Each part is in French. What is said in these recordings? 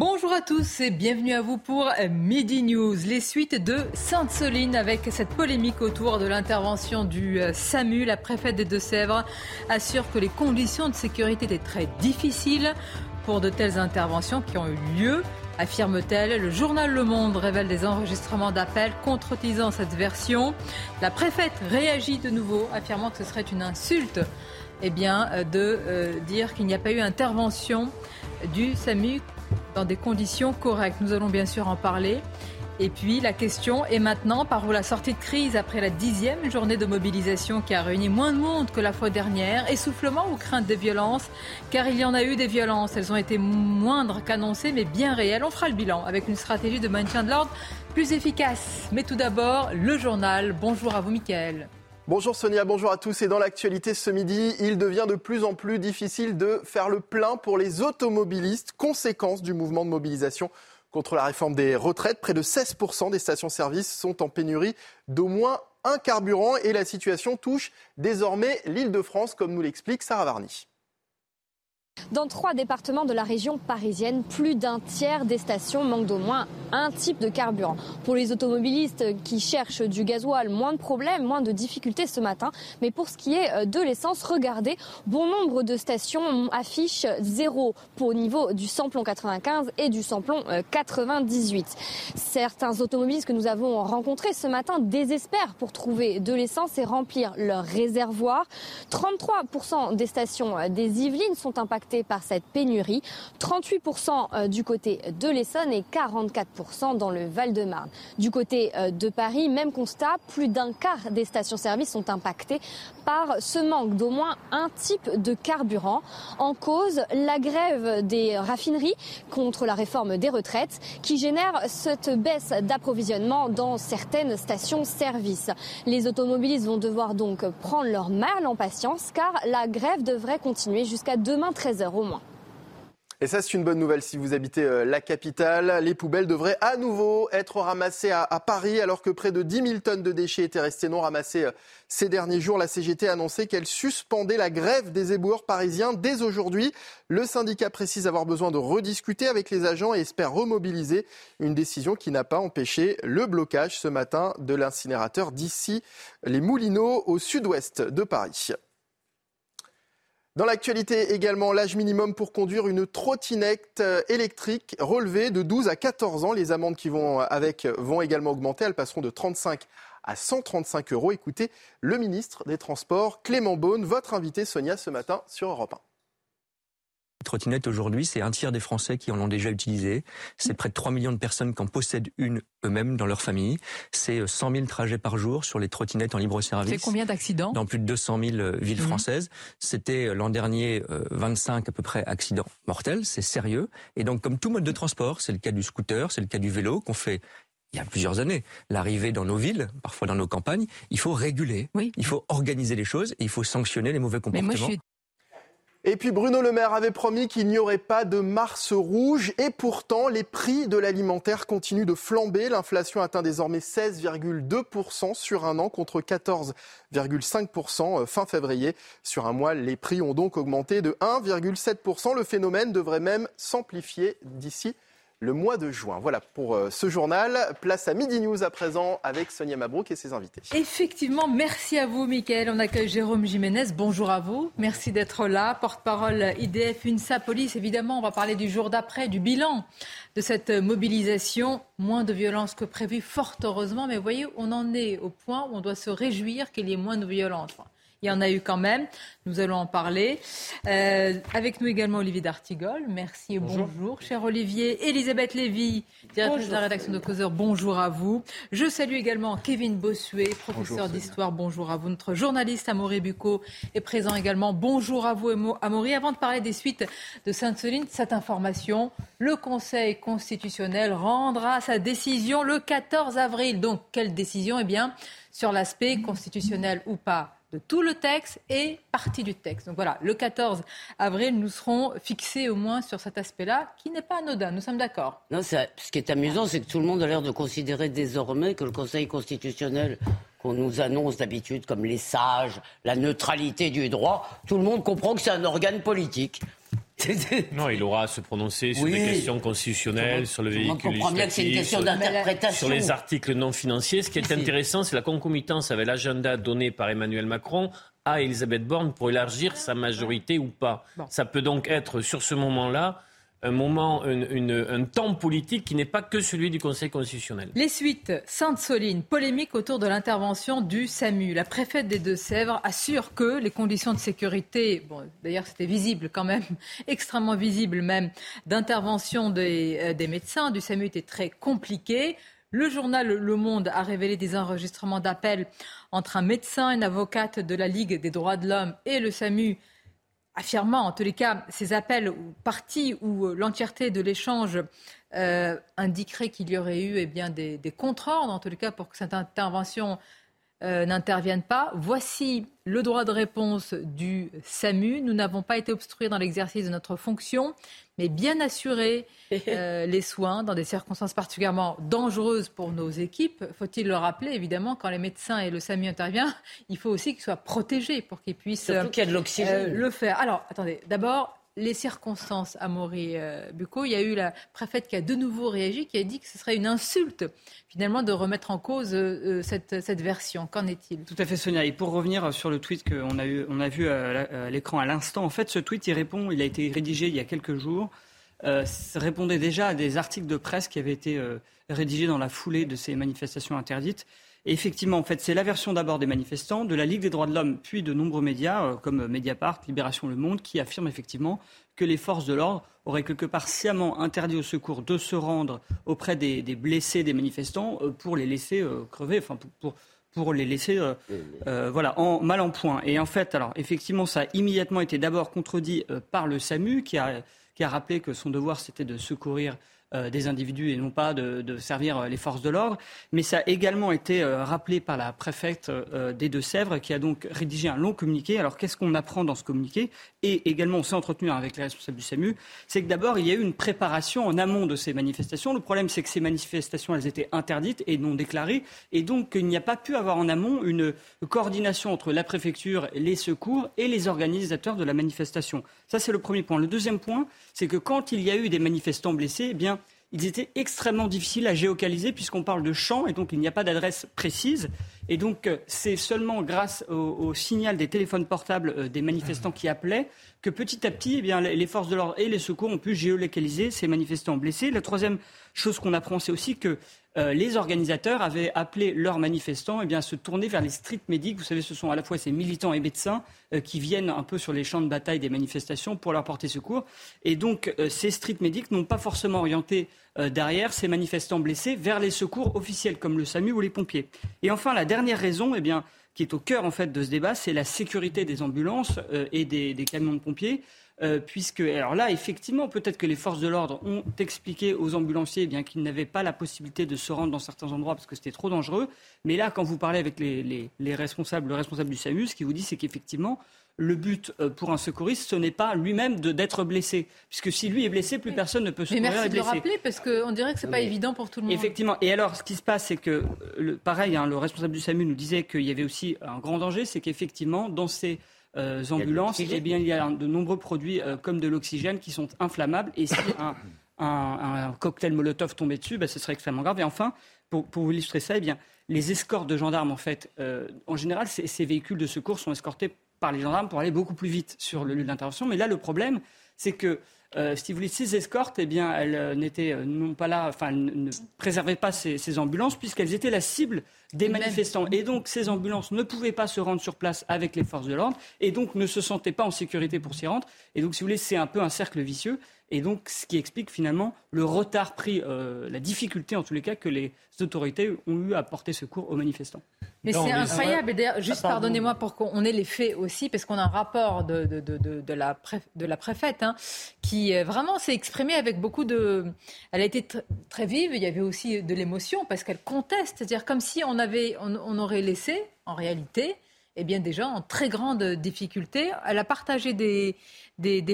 Bonjour à tous et bienvenue à vous pour Midi News. Les suites de Sainte-Soline avec cette polémique autour de l'intervention du euh, SAMU. La préfète des Deux-Sèvres assure que les conditions de sécurité étaient très difficiles pour de telles interventions qui ont eu lieu affirme-t-elle. Le journal Le Monde révèle des enregistrements d'appels contredisant cette version. La préfète réagit de nouveau, affirmant que ce serait une insulte eh bien, euh, de euh, dire qu'il n'y a pas eu intervention du SAMU dans des conditions correctes. Nous allons bien sûr en parler. Et puis la question est maintenant, par où la sortie de crise après la dixième journée de mobilisation qui a réuni moins de monde que la fois dernière, essoufflement ou crainte de violence? Car il y en a eu des violences, elles ont été moindres qu'annoncées mais bien réelles. On fera le bilan avec une stratégie de maintien de l'ordre plus efficace. Mais tout d'abord, le journal. Bonjour à vous Mickaël. Bonjour Sonia, bonjour à tous. Et dans l'actualité ce midi, il devient de plus en plus difficile de faire le plein pour les automobilistes, conséquence du mouvement de mobilisation contre la réforme des retraites. Près de 16% des stations-service sont en pénurie d'au moins un carburant et la situation touche désormais l'île de France, comme nous l'explique Sarah Varny. Dans trois départements de la région parisienne, plus d'un tiers des stations manquent d'au moins un type de carburant. Pour les automobilistes qui cherchent du gasoil, moins de problèmes, moins de difficultés ce matin. Mais pour ce qui est euh, de l'essence, regardez, bon nombre de stations affichent zéro pour le niveau du samplon 95 et du samplon 98. Euh, Certains automobilistes que nous avons rencontrés ce matin désespèrent pour trouver de l'essence et remplir leur réservoir. 33% des stations euh, des Yvelines sont impactées par cette pénurie. 38% euh, du côté de l'Essonne et 44% dans le Val-de-Marne. Du côté euh, de Paris, même constat, plus d'un quart des stations-service sont impactées par ce manque d'au moins un type de carburant. En cause, la grève des raffineries contre la réforme des retraites qui génère cette baisse d'approvisionnement dans certaines stations-service. Les automobilistes vont devoir donc prendre leur mal en patience car la grève devrait continuer jusqu'à demain 13 au moins. Et ça, c'est une bonne nouvelle si vous habitez euh, la capitale. Les poubelles devraient à nouveau être ramassées à, Paris, alors que près de 10 000 tonnes de déchets étaient restées non ramassées euh, ces derniers jours. La CGT a annoncé qu'elle suspendait la grève des éboueurs parisiens dès aujourd'hui. Le syndicat précise avoir besoin de rediscuter avec les agents et espère remobiliser une décision qui n'a pas empêché le blocage ce matin de l'incinérateur d'ici les Moulineaux au sud-ouest de Paris. Dans l'actualité également, l'âge minimum pour conduire une trottinette euh, électrique relevée de 12 à 14 ans. Les amendes qui vont avec vont également augmenter. Elles passeront de 35 à 135 euros. Écoutez le ministre des Transports, Clément Beaune, votre invité Sonia ce matin sur Europe 1. Les trottinettes aujourd'hui, c'est un tiers des Français qui en ont déjà utilisé. C'est près de 3 millions de personnes qui en possèdent une eux-mêmes dans leur famille. C'est 100 euh, 000 trajets par jour sur les trottinettes en libre service. C'est combien d'accidents? Dans plus de 200 000 euh, villes mhm. françaises. C'était euh, l'an dernier 25 à peu près accidents mortels. C'est sérieux. Et donc, comme tout mode de transport, c'est le cas du scooter, c'est le cas du vélo qu'on fait il y a plusieurs années, l'arrivée dans nos villes, parfois dans nos campagnes, il faut réguler, oui. il faut organiser les choses et il faut sanctionner les mauvais comportements. Et puis Bruno Le Maire avait promis qu'il n'y aurait pas de mars rouge et pourtant les prix de l'alimentaire continuent de flamber. L'inflation atteint désormais 16,2% sur un an contre 14,5% euh, fin février. Sur un mois, les prix ont donc augmenté de 1,7%. Le phénomène devrait même s'amplifier d'ici le mois de juin. Voilà pour euh, ce journal. Place à Midi News à présent avec Sonia Mabrouk et ses invités. Effectivement, merci à vous, Mickaël. On accueille Jérôme Jiménez. Bonjour à vous. Merci d'être là. Porte-parole IDF UNSA Police. Évidemment, on va parler du jour d'après, du bilan de cette mobilisation. Moins de violence que prévu, fort heureusement. Mais voyez, on en est au point où on doit se réjouir qu'il y ait moins de violence. Il y en a eu quand même. Nous allons en parler. Euh, avec nous également Olivier D'Artigol. Merci et bonjour. cher Olivier. Elisabeth Lévy, directrice de la rédaction de Causeur, bonjour à vous. Je salue également Kevin Bossuet, professeur d'histoire, bonjour à vous. Notre journaliste Amaury Bucco est présent également. Bonjour à vous Amaury. Avant de parler des suites de Sainte-Soline, cette information, le Conseil constitutionnel rendra sa décision le 14 avril. Donc, quelle décision? Eh bien, sur l'aspect constitutionnel ou pas de tout le texte et partie du texte. Donc voilà, le 14 avril, nous serons fixés au moins sur cet aspect-là, qui n'est pas anodin. Nous sommes d'accord. Non, ce qui est amusant, c'est que tout le monde a l'air de considérer désormais que le Conseil constitutionnel qu'on nous annonce d'habitude comme les sages, la neutralité du droit, tout le monde comprend que c'est un organe politique. non, il aura à se prononcer sur les questions constitutionnelles, sur le véhicule législatif, sur, sur, les articles non financiers. Ce qui est intéressant, c'est la concomitance avec l'agenda donné par Emmanuel Macron à Elisabeth Borne pour élargir sa majorité ou pas. Ça peut donc être, sur ce moment-là, un moment, un temps politique qui n'est pas que celui du Conseil constitutionnel. Les suites, Sainte-Soline, polémique autour de l'intervention du SAMU. La préfète des Deux-Sèvres assure que les conditions de sécurité, bon, d'ailleurs c'était visible quand même, extrêmement visible même, d'intervention des, euh, des médecins du SAMU étaient très compliquées. Le journal Le Monde a révélé des enregistrements d'appels entre un médecin une avocate de la Ligue des droits de l'homme et le SAMU affirmant en tous les cas ces appels ou parties ou euh, l'entièreté de l'échange euh, indiquerait qu'il y aurait eu eh bien, des, des contre-ordres, en tous les cas, pour que cette intervention euh, n'interviennent pas. Voici le droit de réponse du SAMU. Nous n'avons pas été obstrués dans l'exercice de notre fonction, mais bien assurer euh, les soins dans des circonstances particulièrement dangereuses pour nos équipes. Faut-il le rappeler, évidemment, quand les médecins et le SAMU interviennent, il faut aussi qu'ils soient protégés pour qu'ils puissent euh, le faire. Alors, attendez, d'abord, les circonstances à Maury euh, Bucco, il y a eu la préfète qui a de nouveau réagi, qui a dit que ce serait une insulte finalement de remettre en cause euh, cette, cette, version. Qu'en est-il? Tout à fait Sonia. Et pour revenir sur le tweet qu'on a, eu, on a vu à l'écran à l'instant, en fait ce tweet il répond, il a été rédigé il y a quelques jours, euh, répondait déjà à des articles de presse qui avaient été rédigés dans la foulée de ces manifestations interdites. Et effectivement, en fait, c'est la version d'abord des manifestants, de la Ligue des droits de l'homme, puis de nombreux médias euh, comme Mediapart, Libération Le Monde, qui affirment effectivement que les forces de l'ordre auraient quelque part sciemment interdit au secours de se rendre auprès des, blessés des manifestants euh, pour les laisser euh, crever, enfin pour, pour, les laisser voilà, en, mal en point. Et en fait, alors effectivement, ça a immédiatement été d'abord contredit par le SAMU qui a, qui a rappelé que son devoir c'était de secourir euh, des individus et non pas de, servir euh, les forces de l'ordre. Mais ça a également été euh, rappelé par la préfecte des Deux-Sèvres qui a donc rédigé un long communiqué. Alors qu'est-ce qu'on apprend dans ce communiqué? Et également, on s'est entretenu avec les responsables du SAMU. C'est que d'abord, il y a eu une préparation en amont de ces manifestations. Le problème, c'est que ces manifestations, elles étaient interdites et non déclarées. Et donc, il n'y a pas pu avoir en amont une coordination entre la préfecture, les secours et les organisateurs de la manifestation. Ça, c'est le premier point. Le deuxième point, c'est que quand il y a eu des manifestants blessés, eh bien, ils étaient extrêmement difficiles à géocaliser puisqu'on parle de champs et donc il n'y a pas d'adresse précise. Et donc euh, c'est seulement grâce au, signal des téléphones portables euh, des manifestants qui appelaient que petit à petit, eh bien, les forces de l'ordre et les secours ont pu géolocaliser ces manifestants blessés. La troisième chose qu'on apprend, c'est aussi que euh, les organisateurs avaient appelé leurs manifestants eh à se tourner vers les street medics. Vous savez, ce sont à la fois ces militants et médecins euh, qui viennent un peu sur les champs de bataille des manifestations pour leur porter secours. Et donc, euh, ces street medics n'ont pas forcément orienté derrière ces manifestants blessés vers les secours officiels comme le SAMU ou les pompiers. Et enfin, la dernière raison, eh bien, qui est au cœur en fait de ce débat, c'est la sécurité des ambulances et des camions de pompiers. Euh, puisque, alors là, effectivement, peut-être que les forces de l'ordre ont expliqué aux ambulanciers eh bien qu'ils n'avaient pas la possibilité de se rendre dans certains endroits parce que c'était trop dangereux. Mais là, quand vous parlez avec les, responsables, le responsable du SAMU, ce qu'il vous dit, c'est qu'effectivement, le but euh, pour un secouriste, ce n'est pas lui-même d'être blessé. Puisque si lui est blessé, plus personne ne peut se Mais merci de le rappeler, parce qu'on dirait que ce n'est pas évident pour tout le monde. Effectivement. Et alors, ce qui se passe, c'est que, pareil, hein, le responsable du SAMU nous disait qu'il y avait aussi un grand danger, c'est qu'effectivement, dans ces euh, ambulances, eh bien, il y a de nombreux produits euh, comme de l'oxygène qui sont inflammables. Et si un, un, cocktail Molotov tombé dessus, bah, ce serait extrêmement grave. Et enfin, pour, vous illustrer ça, eh bien, les escortes de gendarmes, en fait, euh, en général, ces, véhicules de secours sont escortés par les gendarmes pour aller beaucoup plus vite sur le lieu d'intervention. Mais là, le problème, c'est que euh, si vous voulez, ces escortes, eh bien, elles euh, n'étaient non pas là, enfin, ne préservaient pas ces, ambulances puisqu'elles étaient la cible des manifestants. Et donc, ces ambulances ne pouvaient pas se rendre sur place avec les forces de l'ordre et donc ne se sentaient pas en sécurité pour s'y rendre. Et donc, si vous voulez, c'est un peu un cercle vicieux. Et donc, ce qui explique finalement le retard pris, euh, la difficulté en tous les cas que les autorités ont eu à porter secours aux manifestants. Mais c'est incroyable. juste pardonnez-moi pour qu'on ait les faits aussi, parce qu'on a un rapport de, de, de, de la, de la préfète hein, qui euh, vraiment s'est exprimée avec beaucoup de. Elle a été très vive. Il y avait aussi de l'émotion parce qu'elle conteste, c'est-à-dire comme si on avait, on aurait laissé, en réalité, eh bien, gens en très grande difficulté. Elle a partagé des,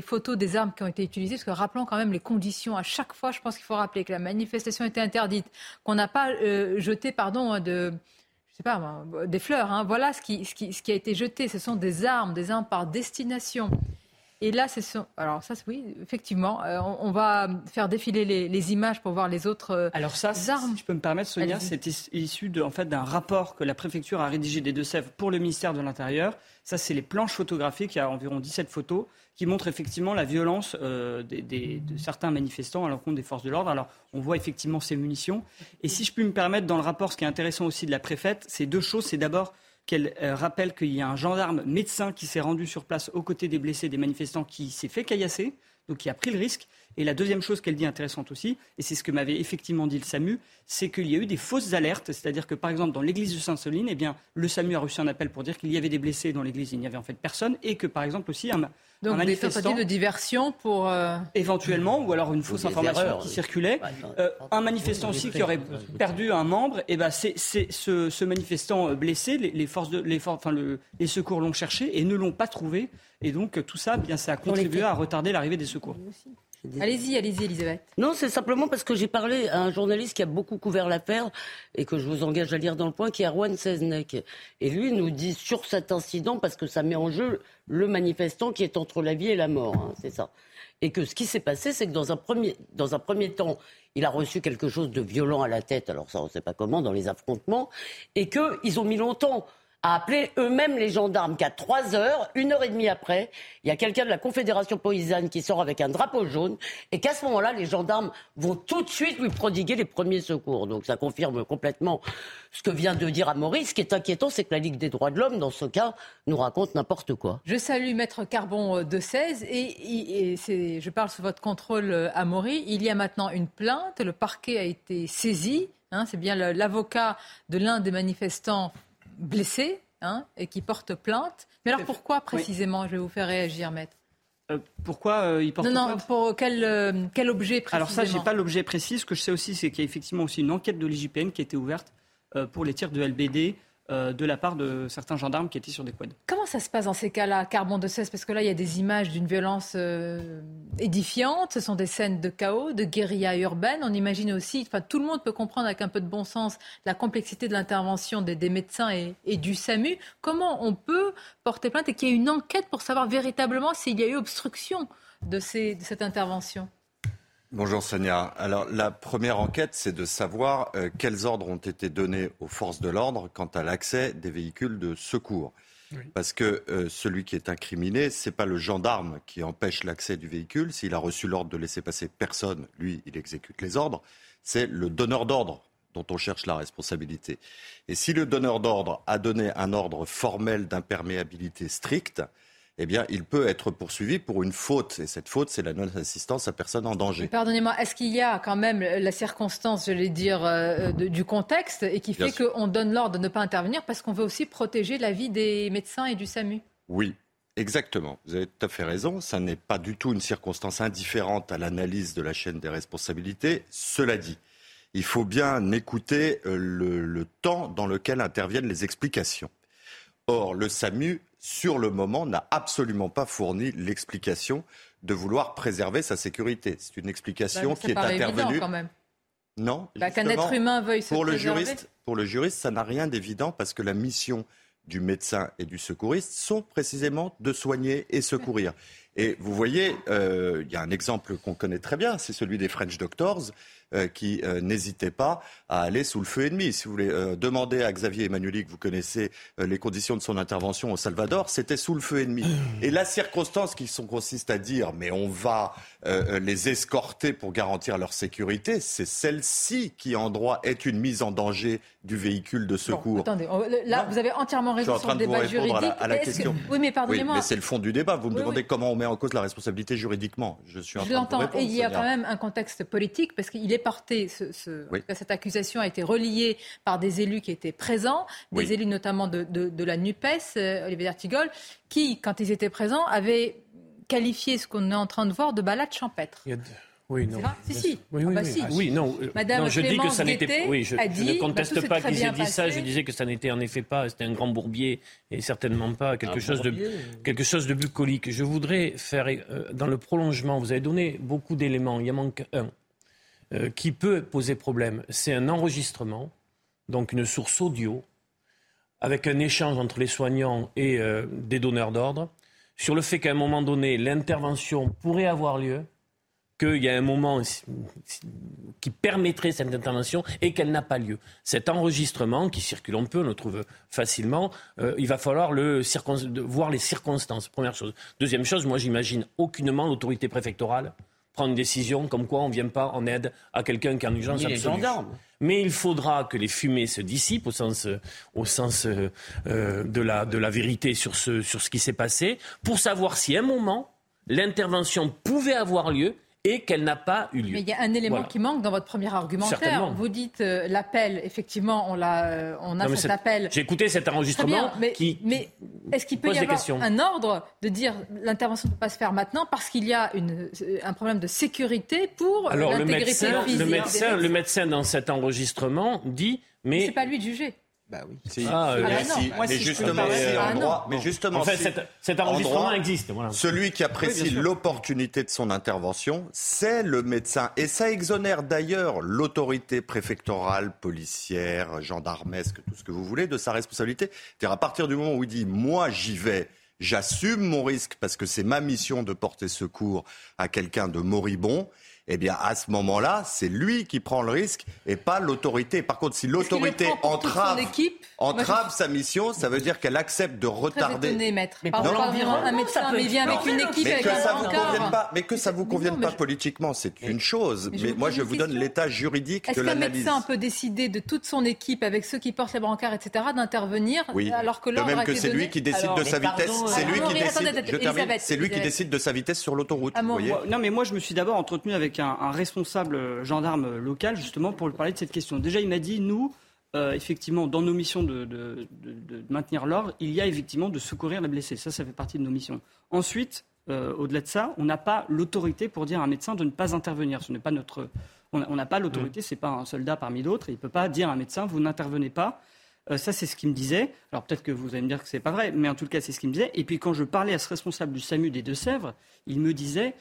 photos des armes qui ont été utilisées, parce que rappelons quand même les conditions. À chaque fois, je pense qu'il faut rappeler que la manifestation était interdite, qu'on n'a pas euh, jeté, pardon, de, je sais pas, des fleurs. Hein. Voilà ce qui a été jeté. Ce sont des armes, des armes par destination. Et là, c'est alors ça, oui, effectivement, euh, on, va faire défiler les, images pour voir les autres euh, alors ça, armes. Si je peux me permettre, Sonia, c'est issu de, en fait d'un rapport que la préfecture a rédigé des Deux-Sèvres pour le ministère de l'Intérieur. Ça, c'est les planches photographiques, il y a environ 17 photos, qui montrent effectivement la violence euh, de certains manifestants à l'encontre des forces de l'ordre. Alors, on voit effectivement ces munitions. Et si je puis me permettre, dans le rapport, ce qui est intéressant aussi de la préfète, c'est deux choses. C'est d'abord qu'elle euh, rappelle qu'il y a un gendarme médecin qui s'est rendu sur place aux côtés des blessés, des manifestants, qui s'est fait caillasser, donc qui a pris le risque. Et la deuxième chose qu'elle dit intéressante aussi, et c'est ce que m'avait effectivement dit le SAMU, c'est qu'il y a eu des fausses alertes, c'est-à-dire que par exemple dans l'église de Sainte-Soline, eh bien le SAMU a reçu un appel pour dire qu'il y avait des blessés dans l'église, il n'y avait en fait personne, et que par exemple aussi un, donc des tentatives de diversion pour... Euh, Éventuellement, ou alors une fausse information qui circulait. Euh, un manifestant aussi qui aurait perdu un membre, et eh ben c'est, ce, ce, manifestant blessé, les, forces de, les, enfin, le, les secours l'ont cherché et ne l'ont pas trouvé. Et donc tout ça, bien, ça a contribué à retarder l'arrivée des secours. Allez-y, allez-y, Elisabeth. Non, c'est simplement parce que j'ai parlé à un journaliste qui a beaucoup couvert l'affaire et que je vous engage à lire dans le point, qui est Erwan Seznek. Et lui nous dit sur cet incident, parce que ça met en jeu le manifestant qui est entre la vie et la mort, hein, c'est ça. Et que ce qui s'est passé, c'est que dans un, premier, dans un premier temps, il a reçu quelque chose de violent à la tête, alors ça on ne sait pas comment, dans les affrontements, et qu'ils ont mis longtemps a appelé eux-mêmes les gendarmes qu'à 3 heures, une heure et demie après, il y a quelqu'un de la Confédération paysanne qui sort avec un drapeau jaune et qu'à ce moment-là, les gendarmes vont tout de suite lui prodiguer les premiers secours. Donc ça confirme complètement ce que vient de dire Maurice. Ce qui est inquiétant, c'est que la Ligue des droits de l'homme, dans ce cas, nous raconte n'importe quoi. Je salue Maître Carbon de 16 et, je parle sous votre contrôle, euh, Amaury. Il y a maintenant une plainte, le parquet a été saisi. Hein, c'est bien l'avocat de l'un des manifestants blessé hein, et qui porte plainte. Mais alors pourquoi précisément Je vais vous faire réagir, maître. Euh, pourquoi euh, il porte non, non, pour quel, euh, quel objet précisément Alors ça, j'ai pas l'objet précis. Ce que je sais aussi, c'est qu'il y a effectivement aussi une enquête de l'IGPN qui a été ouverte pour les tirs de LBD euh, de la part de certains gendarmes qui étaient sur des quads. Comment ça se passe dans ces cas-là, Carbon de 16 Parce que là, il y a des images d'une violence euh, édifiante, ce sont des scènes de chaos, de guérilla urbaine. On imagine aussi, enfin, tout le monde peut comprendre avec un peu de bon sens la complexité de l'intervention des, médecins et, du SAMU. Comment on peut porter plainte et qu'il y ait une enquête pour savoir véritablement s'il y a eu obstruction de cette intervention? Bonjour Sonia. Alors la première enquête, c'est de savoir euh, quels ordres ont été donnés aux forces de l'ordre quant à l'accès des véhicules de secours. Parce que euh, celui qui est incriminé, c'est pas le gendarme qui empêche l'accès du véhicule. S'il a reçu l'ordre de laisser passer personne, lui, il exécute les ordres. C'est le donneur d'ordre dont on cherche la responsabilité. Et si le donneur d'ordre a donné un ordre formel d'imperméabilité stricte, eh bien, il peut être poursuivi pour une faute. Et cette faute, c'est la non-assistance à personne en danger. Pardonnez-moi, est-ce qu'il y a quand même la circonstance, je vais dire, euh, du contexte et qui fait qu'on donne l'ordre de ne pas intervenir parce qu'on veut aussi protéger la vie des médecins et du SAMU? Oui, Exactement, vous avez tout à fait raison. Ça n'est pas du tout une circonstance indifférente à l'analyse de la chaîne des responsabilités. Cela dit, il faut bien écouter euh, le temps dans lequel interviennent les explications. Or, le SAMU sur le moment, n'a absolument pas fourni l'explication de vouloir préserver sa sécurité. C'est une explication bah, qui est intervenue. Quand même. Non. Bah, qu'un être humain veuille se pour le juriste, Pour le juriste, ça n'a rien d'évident parce que la mission du médecin et du secouriste sont précisément de soigner et secourir. Et vous voyez, euh, il y a un exemple qu'on connaît très bien, c'est celui des French Doctors. Euh, qui euh, n'hésitaient pas à aller sous le feu ennemi. Si vous voulez euh, demander à Xavier Emmanueli, que vous connaissez les conditions de son intervention au Salvador, c'était sous le feu ennemi. Et la circonstance qui consiste à dire mais on va les escorter pour garantir leur sécurité, c'est celle-ci qui en droit est une mise en danger du véhicule de secours. attendez, là vous avez entièrement raison sur le débat juridique. À la, question. Oui, mais pardonnez-moi. mais c'est le fond du débat. Vous me demandez comment on met en cause la responsabilité juridiquement. Je suis en je l'entends. Et il y a quand même un contexte politique parce qu'il est porté, cette accusation a été reliée par des élus qui étaient présents, des élus notamment de, la NUPES, euh, Olivier D'Artigol, qui, quand ils étaient présents, avaient qualifié ce qu'on est en train de voir de balade champêtre. Oui, non. Si, si. Oui, oui, ah, bah, si. oui non. Madame non, je dis que ça n'était. Oui, je, ne conteste bah, pas qu'ils aient dit ça. Je disais que ça n'était en effet pas. C'était un grand bourbier et certainement pas quelque chose de quelque chose de bucolique. Je voudrais faire euh, dans le prolongement. Vous avez donné beaucoup d'éléments. Il y en manque un. Euh, qui peut poser problème. C'est un enregistrement, donc une source audio, avec un échange entre les soignants et euh, des donneurs d'ordre, sur le fait qu'à un moment donné, l'intervention pourrait avoir lieu, qu'il y a un moment qui permettrait cette intervention et qu'elle n'a pas lieu. Cet enregistrement, qui circule un peu, on le trouve facilement, euh, il va falloir le voir les circonstances, première chose. Deuxième chose, moi j'imagine aucunement l'autorité préfectorale prendre une décision comme quoi on ne vient pas en aide à quelqu'un qui est en urgence absolue. Mais il faudra que les fumées se dissipent au sens, au sens euh, de, la, de la vérité sur ce, sur ce qui s'est passé, pour savoir si à un moment, l'intervention pouvait avoir lieu et qu'elle n'a pas eu lieu. Mais il y a un élément qui manque dans votre premier argumentaire. Vous dites euh, l'appel, effectivement, on, a, euh, on a cet appel. J'ai écouté cet enregistrement. mais, mais est-ce qu'il peut y avoir un ordre de dire l'intervention ne peut pas se faire maintenant parce qu'il y a une, un problème de sécurité pour l'intégrité physique le médecin, le médecin, dans cet enregistrement, dit mais. C'est pas lui de juger. Bah oui. Ah, euh, mais, justement, ah, mais justement, en fait, cet, enregistrement existe. Celui qui apprécie l'opportunité de son intervention, c'est le médecin. Et ça exonère d'ailleurs l'autorité préfectorale, policière, gendarmesque, tout ce que vous voulez, de sa responsabilité. C'est-à-dire à partir du moment où il dit moi j'y vais, j'assume mon risque parce que c'est ma mission de porter secours à quelqu'un de moribond eh bien, à ce moment-là, c'est lui qui prend le risque et pas l'autorité. Par contre, si l'autorité entrave, entrave sa mission, ça veut dire qu'elle accepte de retarder. Étonné, maître. Mais Pardon, un médecin, mais vient avec une équipe, mais que ça vous convienne pas, Mais que ça vous convienne pas politiquement, c'est une chose. Mais, moi, je vous donne l'état juridique de l'analyse. Est-ce qu'un médecin peut décider de toute son équipe, avec ceux qui portent les brancards, etc., d'intervenir oui. alors que l'ordre De même que c'est lui qui décide de sa vitesse. C'est lui qui décide. C'est lui qui décide de sa vitesse sur l'autoroute. Non, mais moi, je me suis d'abord entretenu avec un, responsable gendarme local, justement, pour parler de cette question. Déjà, il m'a dit, nous, euh, effectivement, dans nos missions de, maintenir l'ordre, il y a effectivement de secourir les blessés. Ça, ça fait partie de nos missions. Ensuite, euh, au-delà de ça, on n'a pas l'autorité pour dire à un médecin de ne pas intervenir. Ce n'est pas notre. On n'a pas l'autorité, ce n'est pas un soldat parmi d'autres. Il ne peut pas dire à un médecin, vous n'intervenez pas. Euh, ça, c'est ce qu'il me disait. Alors peut-être que vous allez me dire que ce n'est pas vrai, mais en tout cas, c'est ce qu'il me disait. Et puis quand je parlais à ce responsable du SAMU des Deux-Sèvres, il me disait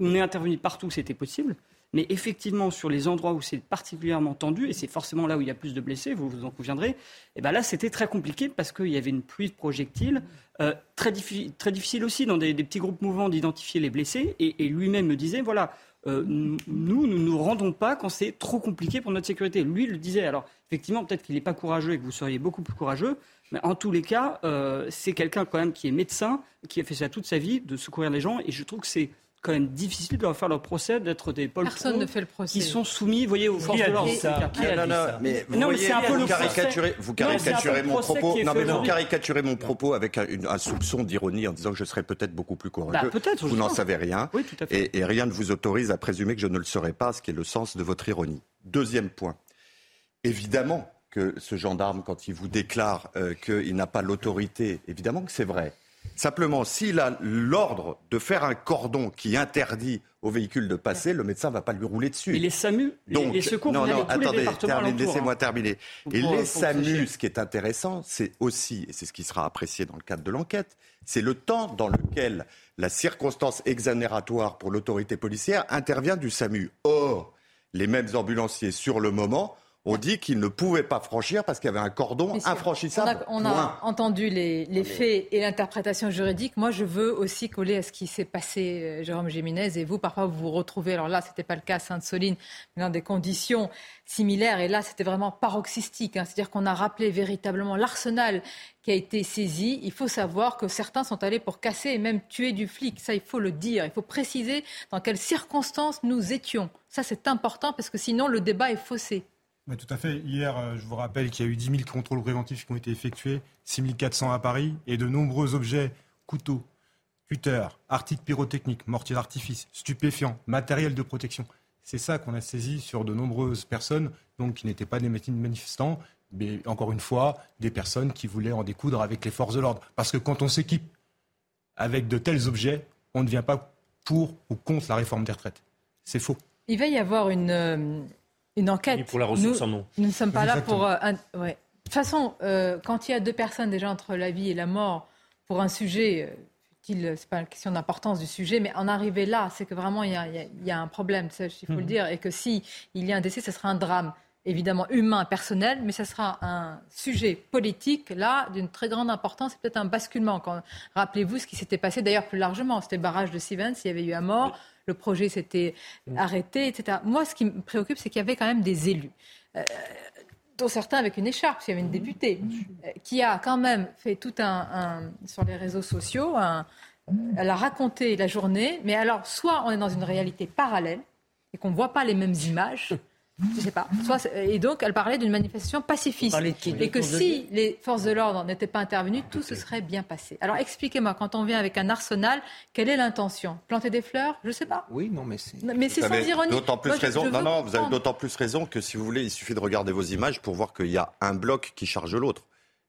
on est intervenu partout, c'était possible. Mais effectivement, sur les endroits où c'est particulièrement tendu, et c'est forcément là où il y a plus de blessés, vous vous en conviendrez, et eh ben là, c'était très compliqué parce qu'il y avait une pluie de projectiles. Euh, très, très, difficile aussi dans des, petits groupes mouvants d'identifier les blessés. Et, lui-même me disait, voilà, euh, nous, nous ne nous rendons pas quand c'est trop compliqué pour notre sécurité. Lui le disait. Alors, effectivement, peut-être qu'il n'est pas courageux et que vous seriez beaucoup plus courageux, mais en tous les cas, euh, c'est quelqu'un quand même qui est médecin, qui a fait ça toute sa vie, de secourir les gens. Et je trouve que c'est quand même difficile de leur faire leur procès, d'être des pôles Personne ne fait le procès. qui sont soumis, voyez, aux forces de l'ordre. Ça Mais vous, non, voyez, un peu vous caricaturez, vous caricaturez mon propos. Non, mais vous caricaturez mon propos avec un, un soupçon d'ironie en disant que je serais peut-être beaucoup plus courageux. Bah, peut-être. Vous n'en savez rien. Oui, tout à fait. Et, et rien ne vous autorise à présumer que je ne le serai pas, ce qui est le sens de votre ironie. Deuxième point. Évidemment que ce gendarme, quand il vous déclare euh, qu'il n'a pas l'autorité, évidemment que c'est vrai. Simplement, s'il a l'ordre de faire un cordon qui interdit au véhicule de passer, le médecin ne va pas lui rouler dessus. Et les SAMU, Donc, les, secours, non, non, attendez, laissez-moi hein. terminer. Et les SAMU, ce qui est intéressant, c'est aussi, et c'est ce qui sera apprécié dans le cadre de l'enquête, c'est le temps dans lequel la circonstance exonératoire pour l'autorité policière intervient du SAMU. Or, les mêmes ambulanciers, sur le moment, on dit qu'ils ne pouvaient pas franchir parce qu'il y avait un cordon infranchissable. On a, on a entendu les, les faits et l'interprétation juridique. Moi, je veux aussi coller à ce qui s'est passé, euh, Jérôme Géminez, et vous, parfois, vous vous retrouvez, alors là, ce n'était pas le cas à Sainte-Soline, mais dans des conditions similaires, et là, c'était vraiment paroxystique. Hein. C'est-à-dire qu'on a rappelé véritablement l'arsenal qui a été saisi. Il faut savoir que certains sont allés pour casser et même tuer du flic. Ça, il faut le dire. Il faut préciser dans quelles circonstances nous étions. Ça, c'est important parce que sinon, le débat est faussé tout à fait. Hier, euh, je vous rappelle qu'il y a eu 10 000 contrôles préventifs qui ont été effectués, 6 400 à Paris, et de nombreux objets, couteaux, cutters, articles pyrotechniques, mortiers d'artifice, stupéfiants, matériel de protection. C'est ça qu'on a saisi sur de nombreuses personnes, donc qui n'étaient pas des manifestants, mais encore une fois, des personnes qui voulaient en découdre avec les forces de l'ordre. Parce que quand on s'équipe avec de tels objets, on ne vient pas pour ou contre la réforme des retraites. C'est faux. Il va y avoir une, euh, une enquête. pour la ressource nous, Nous ne sommes pas là pour. Euh, ouais. De toute façon, euh, quand il y a deux personnes déjà entre la vie et la mort pour un sujet, euh, ce n'est pas une question d'importance du sujet, mais en arriver là, c'est que vraiment il y, a, il y a, un problème, il faut le mhm. dire, et que si il y a un décès, ce sera un drame évidemment humain, personnel, mais ce sera un sujet politique, là, d'une très grande importance, c'est peut-être un basculement. Rappelez-vous ce qui s'était passé d'ailleurs plus largement, c'était le barrage de Stevens, il y avait eu un mort, le projet s'était arrêté, etc. Moi, ce qui me préoccupe, c'est qu'il y avait quand même des élus. Euh, dont certains avec une écharpe, il y avait une députée, euh, qui a quand même fait tout un, sur les réseaux sociaux, elle a raconté la journée, mais alors soit on est dans une réalité parallèle et qu'on ne voit pas les mêmes images, je sais pas. et donc, elle parlait d'une manifestation pacifiste. Et que si les forces de l'ordre n'étaient pas intervenues, tout se serait bien passé. Alors, expliquez-moi, quand on vient avec un arsenal, quelle est l'intention? Planter des fleurs? Je ne sais pas. Oui, non, mais c'est. Mais c'est sans ironie. D'autant plus raison. non, non, vous avez d'autant plus raison que si vous voulez, il suffit de regarder vos images pour voir qu'il y a un bloc qui charge l'autre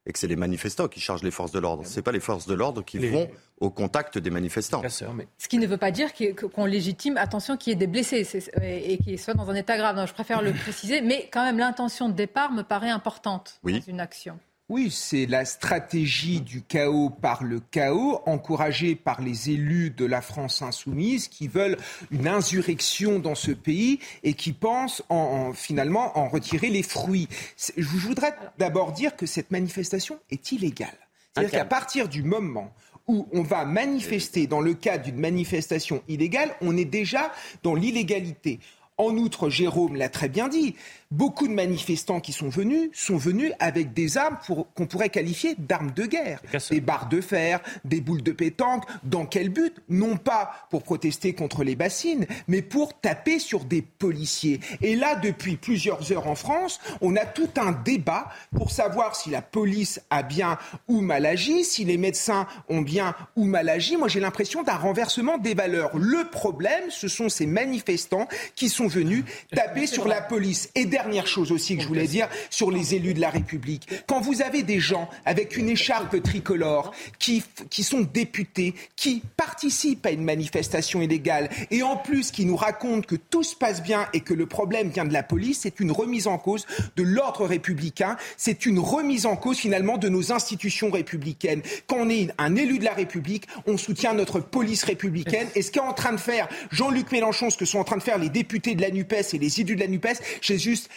et que c'est les manifestants qui chargent les forces de l'ordre. Ce n'est pas les forces de l'ordre qui vont au contact des manifestants. Ce qui ne veut pas dire qu'on légitime, attention, qu'il y ait des blessés et qu'ils soient dans un état grave. je préfère le préciser, mais quand même l'intention de départ me paraît importante dans une action. Oui, c'est la stratégie du chaos par le chaos, encouragée par les élus de la France insoumise qui veulent une insurrection dans ce pays et qui pensent en, finalement en retirer les fruits. Je voudrais d'abord dire que cette manifestation est illégale. C'est-à-dire qu'à partir du moment où on va manifester dans le cadre d'une manifestation illégale, on est déjà dans l'illégalité. En outre, Jérôme l'a très bien dit, beaucoup de manifestants qui sont venus sont venus avec des armes qu'on pourrait qualifier d'armes de guerre. Des barres de fer, des boules de pétanque. Dans quel but? Non pas pour protester contre les bassines, mais pour taper sur des policiers. Et là, depuis plusieurs heures en France, on a tout un débat pour savoir si la police a bien ou mal agi, si les médecins ont bien ou mal agi. Moi, j'ai l'impression d'un renversement des valeurs. Le problème, ce sont ces manifestants qui sont venus taper sur la police. Et dernière chose aussi que je voulais dire sur les élus de la République. Quand vous avez des gens avec une écharpe tricolore qui, qui sont députés, qui participent à une manifestation illégale et en plus qui nous racontent que tout se passe bien et que le problème vient de la police, c'est une remise en cause de l'ordre républicain, c'est une remise en cause finalement de nos institutions républicaines. Quand on est un élu de la République, on soutient notre police républicaine. Et ce qu'est en train de faire Jean-Luc Mélenchon, ce que sont en train de faire les députés de la NUPES et les élus de la NUPES, c'est juste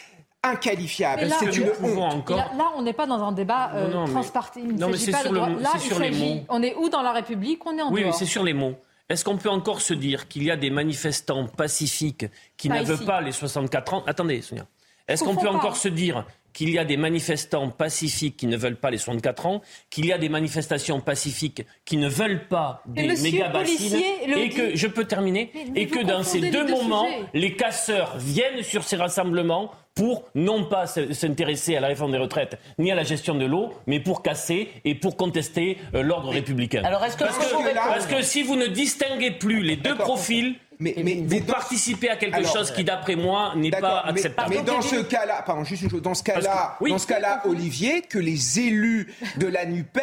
inqualifiable. Là, c'est une Encore... Là, on n'est pas dans un débat euh, transpartisan. Non, mais c'est sur, le, là, sur les mots. On est où dans la République On est en Oui, mais c'est sur les mots. Est-ce qu'on peut encore se dire qu'il y a des manifestants pacifiques qui ne veulent pas les 64 ans? Attendez, Sonia. Est-ce qu'on peut encore se dire qu'il y a des manifestants pacifiques qui ne veulent pas les 64 ans, qu'il y a des manifestations pacifiques qui ne veulent pas des méga bassines, et que, je peux terminer, et que dans ces deux, moments, les casseurs viennent sur ces rassemblements pour non pas s'intéresser à la réforme des retraites ni à la gestion de l'eau, mais pour casser et pour contester euh, l'ordre républicain. Alors est-ce que parce, que, parce que si vous ne distinguez plus les deux profils, mais, mais, vous participez à quelque chose qui, d'après moi, n'est pas acceptable. Mais, dans ce cas-là, pardon, juste une chose, dans ce cas-là, dans ce cas-là, Olivier, que les élus de la Nupes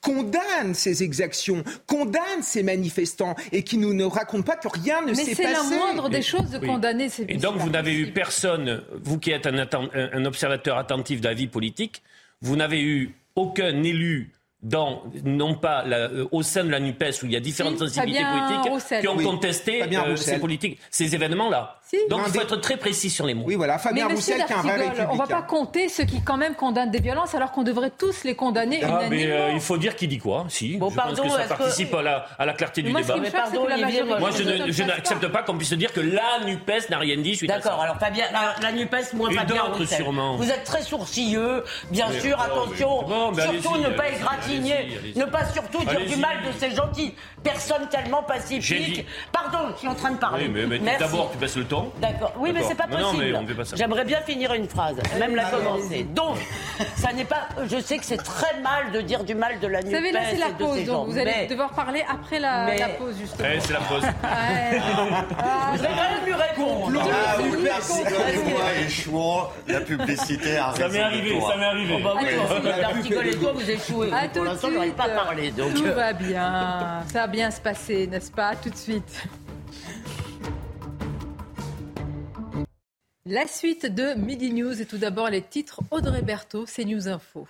condamnent ces exactions, condamnent ces manifestants et qui nous ne racontent pas que rien ne s'est passé. Mais c'est la moindre des choses de condamner ces. Et donc vous n'avez eu personne, vous qui êtes un, un observateur attentif de la vie politique, vous n'avez eu aucun élu dans, non pas euh, au sein de la NUPES où il y a différentes sensibilités politiques qui ont contesté euh, ces politiques, ces événements-là. Donc il faut être très précis sur les mots. Oui, voilà, Fabien Roussel qui est un vrai On ne va pas compter ceux qui quand même condamnent des violences alors qu'on devrait tous les condamner ah, mais euh, il faut dire qui dit quoi. Si, bon, je pense que ça participe à, la, à, la, clarté du débat. Mais pardon, moi, je, n'accepte pas qu'on puisse dire que la NUPES n'a rien dit. D'accord, alors Fabien, la, la NUPES, moins Fabien Roussel. Sûrement. Vous êtes très sourcilleux, bien sûr, attention, surtout ne pas égratigner, ne pas surtout dire du mal de ces gentils personnes tellement pacifiques. Pardon, je suis en train de parler. mais d'abord, tu passes le temps. D'accord, oui, mais c'est pas possible. J'aimerais bien finir une phrase, même la commencer. Donc, ça n'est pas. Je sais que c'est très mal de dire du mal de la Vous savez, là, c'est la pause, donc vous allez devoir parler après la, pause, justement. c'est la pause. vous allez quand même lui répondre. Ah, oui, merci. Échouant, la publicité arrive. Ça m'est arrivé, ça m'est arrivé. Oh, bah oui, l'article et toi, vous échouez. Pour l'instant, je pas parler. Donc... Tout va bien. Ça va bien se passer, n'est-ce pas? Tout de suite. La suite de Midi News et tout d'abord les titres Audrey Berthaud, News Info.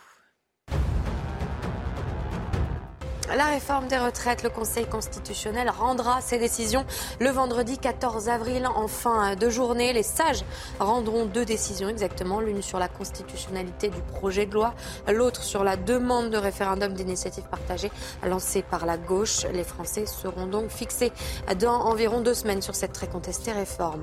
La réforme des retraites, le Conseil constitutionnel rendra ses décisions le vendredi 14 avril en fin de journée. Les sages rendront deux décisions exactement, l'une sur la constitutionnalité du projet de loi, l'autre sur la demande de référendum d'initiative partagée lancée par la gauche. Les Français seront donc fixés dans environ deux semaines sur cette très contestée réforme.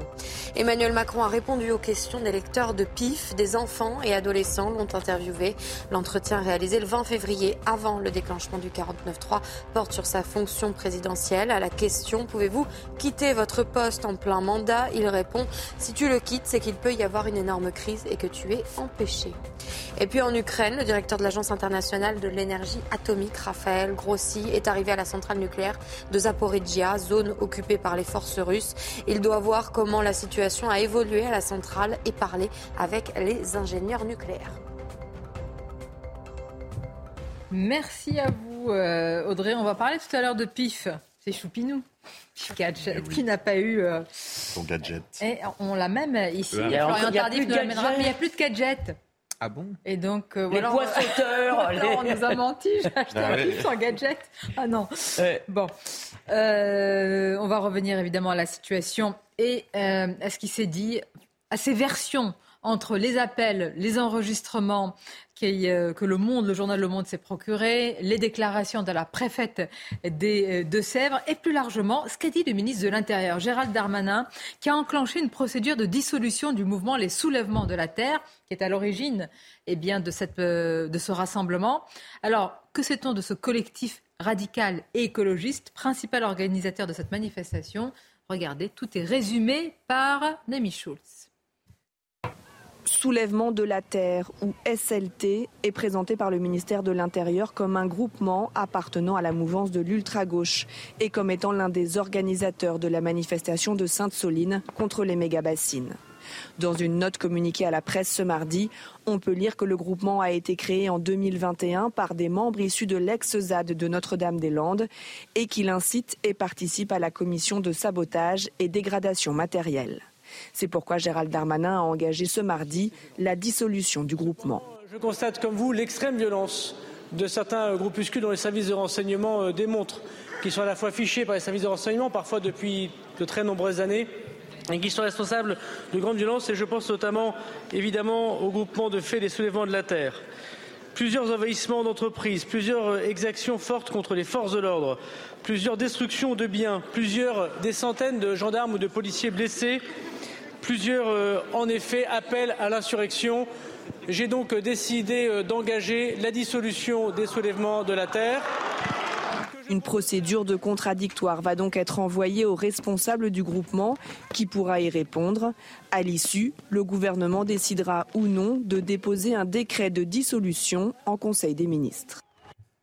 Emmanuel Macron a répondu aux questions des lecteurs de PIF. Des enfants et adolescents l'ont interviewé. L'entretien réalisé le 20 février avant le déclenchement du 49 3 porte sur sa fonction présidentielle. À la question pouvez-vous quitter votre poste en plein mandat? Il répond si tu le quittes, c'est qu'il peut y avoir une énorme crise et que tu es empêché. Et puis en Ukraine, le directeur de l'Agence internationale de l'énergie atomique, Raphaël Grossi, est arrivé à la centrale nucléaire de Zaporizhia, zone occupée par les forces russes. Il doit voir comment la situation a évolué à la centrale et parler avec les ingénieurs nucléaires. Merci à vous, euh, Audrey. On va parler tout à l'heure de PIF. C'est Choupinou. Gadget, eh qui n'a pas eu euh, son gadget. Et on l'a même ici. Il y a, Florian Tardif nous l'amènera, mais il n'y a plus de gadget. Ah bon? Et donc, euh, les voilà, poissoteurs on, on nous a menti, j'ai acheté ah un PIF sans gadget. Ah non. Bon. on va revenir évidemment à la situation et à ce qui s'est dit, à ces versions entre les appels, les enregistrements euh, que le Monde, le journal Le Monde s'est procuré, les déclarations de la préfète des euh, Deux-Sèvres et plus largement ce qu'a dit le ministre de l'Intérieur, Gérald Darmanin, qui a enclenché une procédure de dissolution du mouvement Les Soulèvements de la Terre, qui est à l'origine eh euh, de ce rassemblement. Alors, que sait-on de ce collectif radical et écologiste, principal organisateur de cette manifestation? Regardez, tout est résumé par Nemi Schulz. Soulèvement de la Terre ou SLT est présenté par le ministère de l'Intérieur comme un groupement appartenant à la mouvance de l'ultra-gauche et comme étant l'un des organisateurs de la manifestation de Sainte-Soline contre les méga-bassines. Dans une note communiquée à la presse ce mardi, on peut lire que le groupement a été créé en 2021 par des membres issus de l'ex-ZAD de Notre-Dame-des-Landes et qu'il incite et participe à la commission de sabotage et dégradation matérielle. C'est pourquoi Gérald Darmanin a engagé ce mardi la dissolution du groupement. Je constate comme vous l'extrême violence de certains groupuscules dont les services de renseignement euh, démontrent qu'ils sont à la fois fichés par les services de renseignement, parfois depuis de très nombreuses années, et qui sont responsables de grandes violences. Et je pense notamment, évidemment, au groupement de faits des soulèvements de la terre. Plusieurs envahissements d'entreprises, plusieurs euh, exactions fortes contre les forces de l'ordre, plusieurs destructions de biens, plusieurs des centaines de gendarmes ou de policiers blessés Plusieurs, euh, en effet, appellent à l'insurrection. J'ai donc décidé euh, d'engager la dissolution des soulèvements de la terre. Une procédure de contradictoire va donc être envoyée aux responsables du groupement qui pourra y répondre. À l'issue, le gouvernement décidera ou non de déposer un décret de dissolution en Conseil des ministres.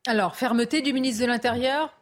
Alors, fermeté du ministre de l'Intérieur,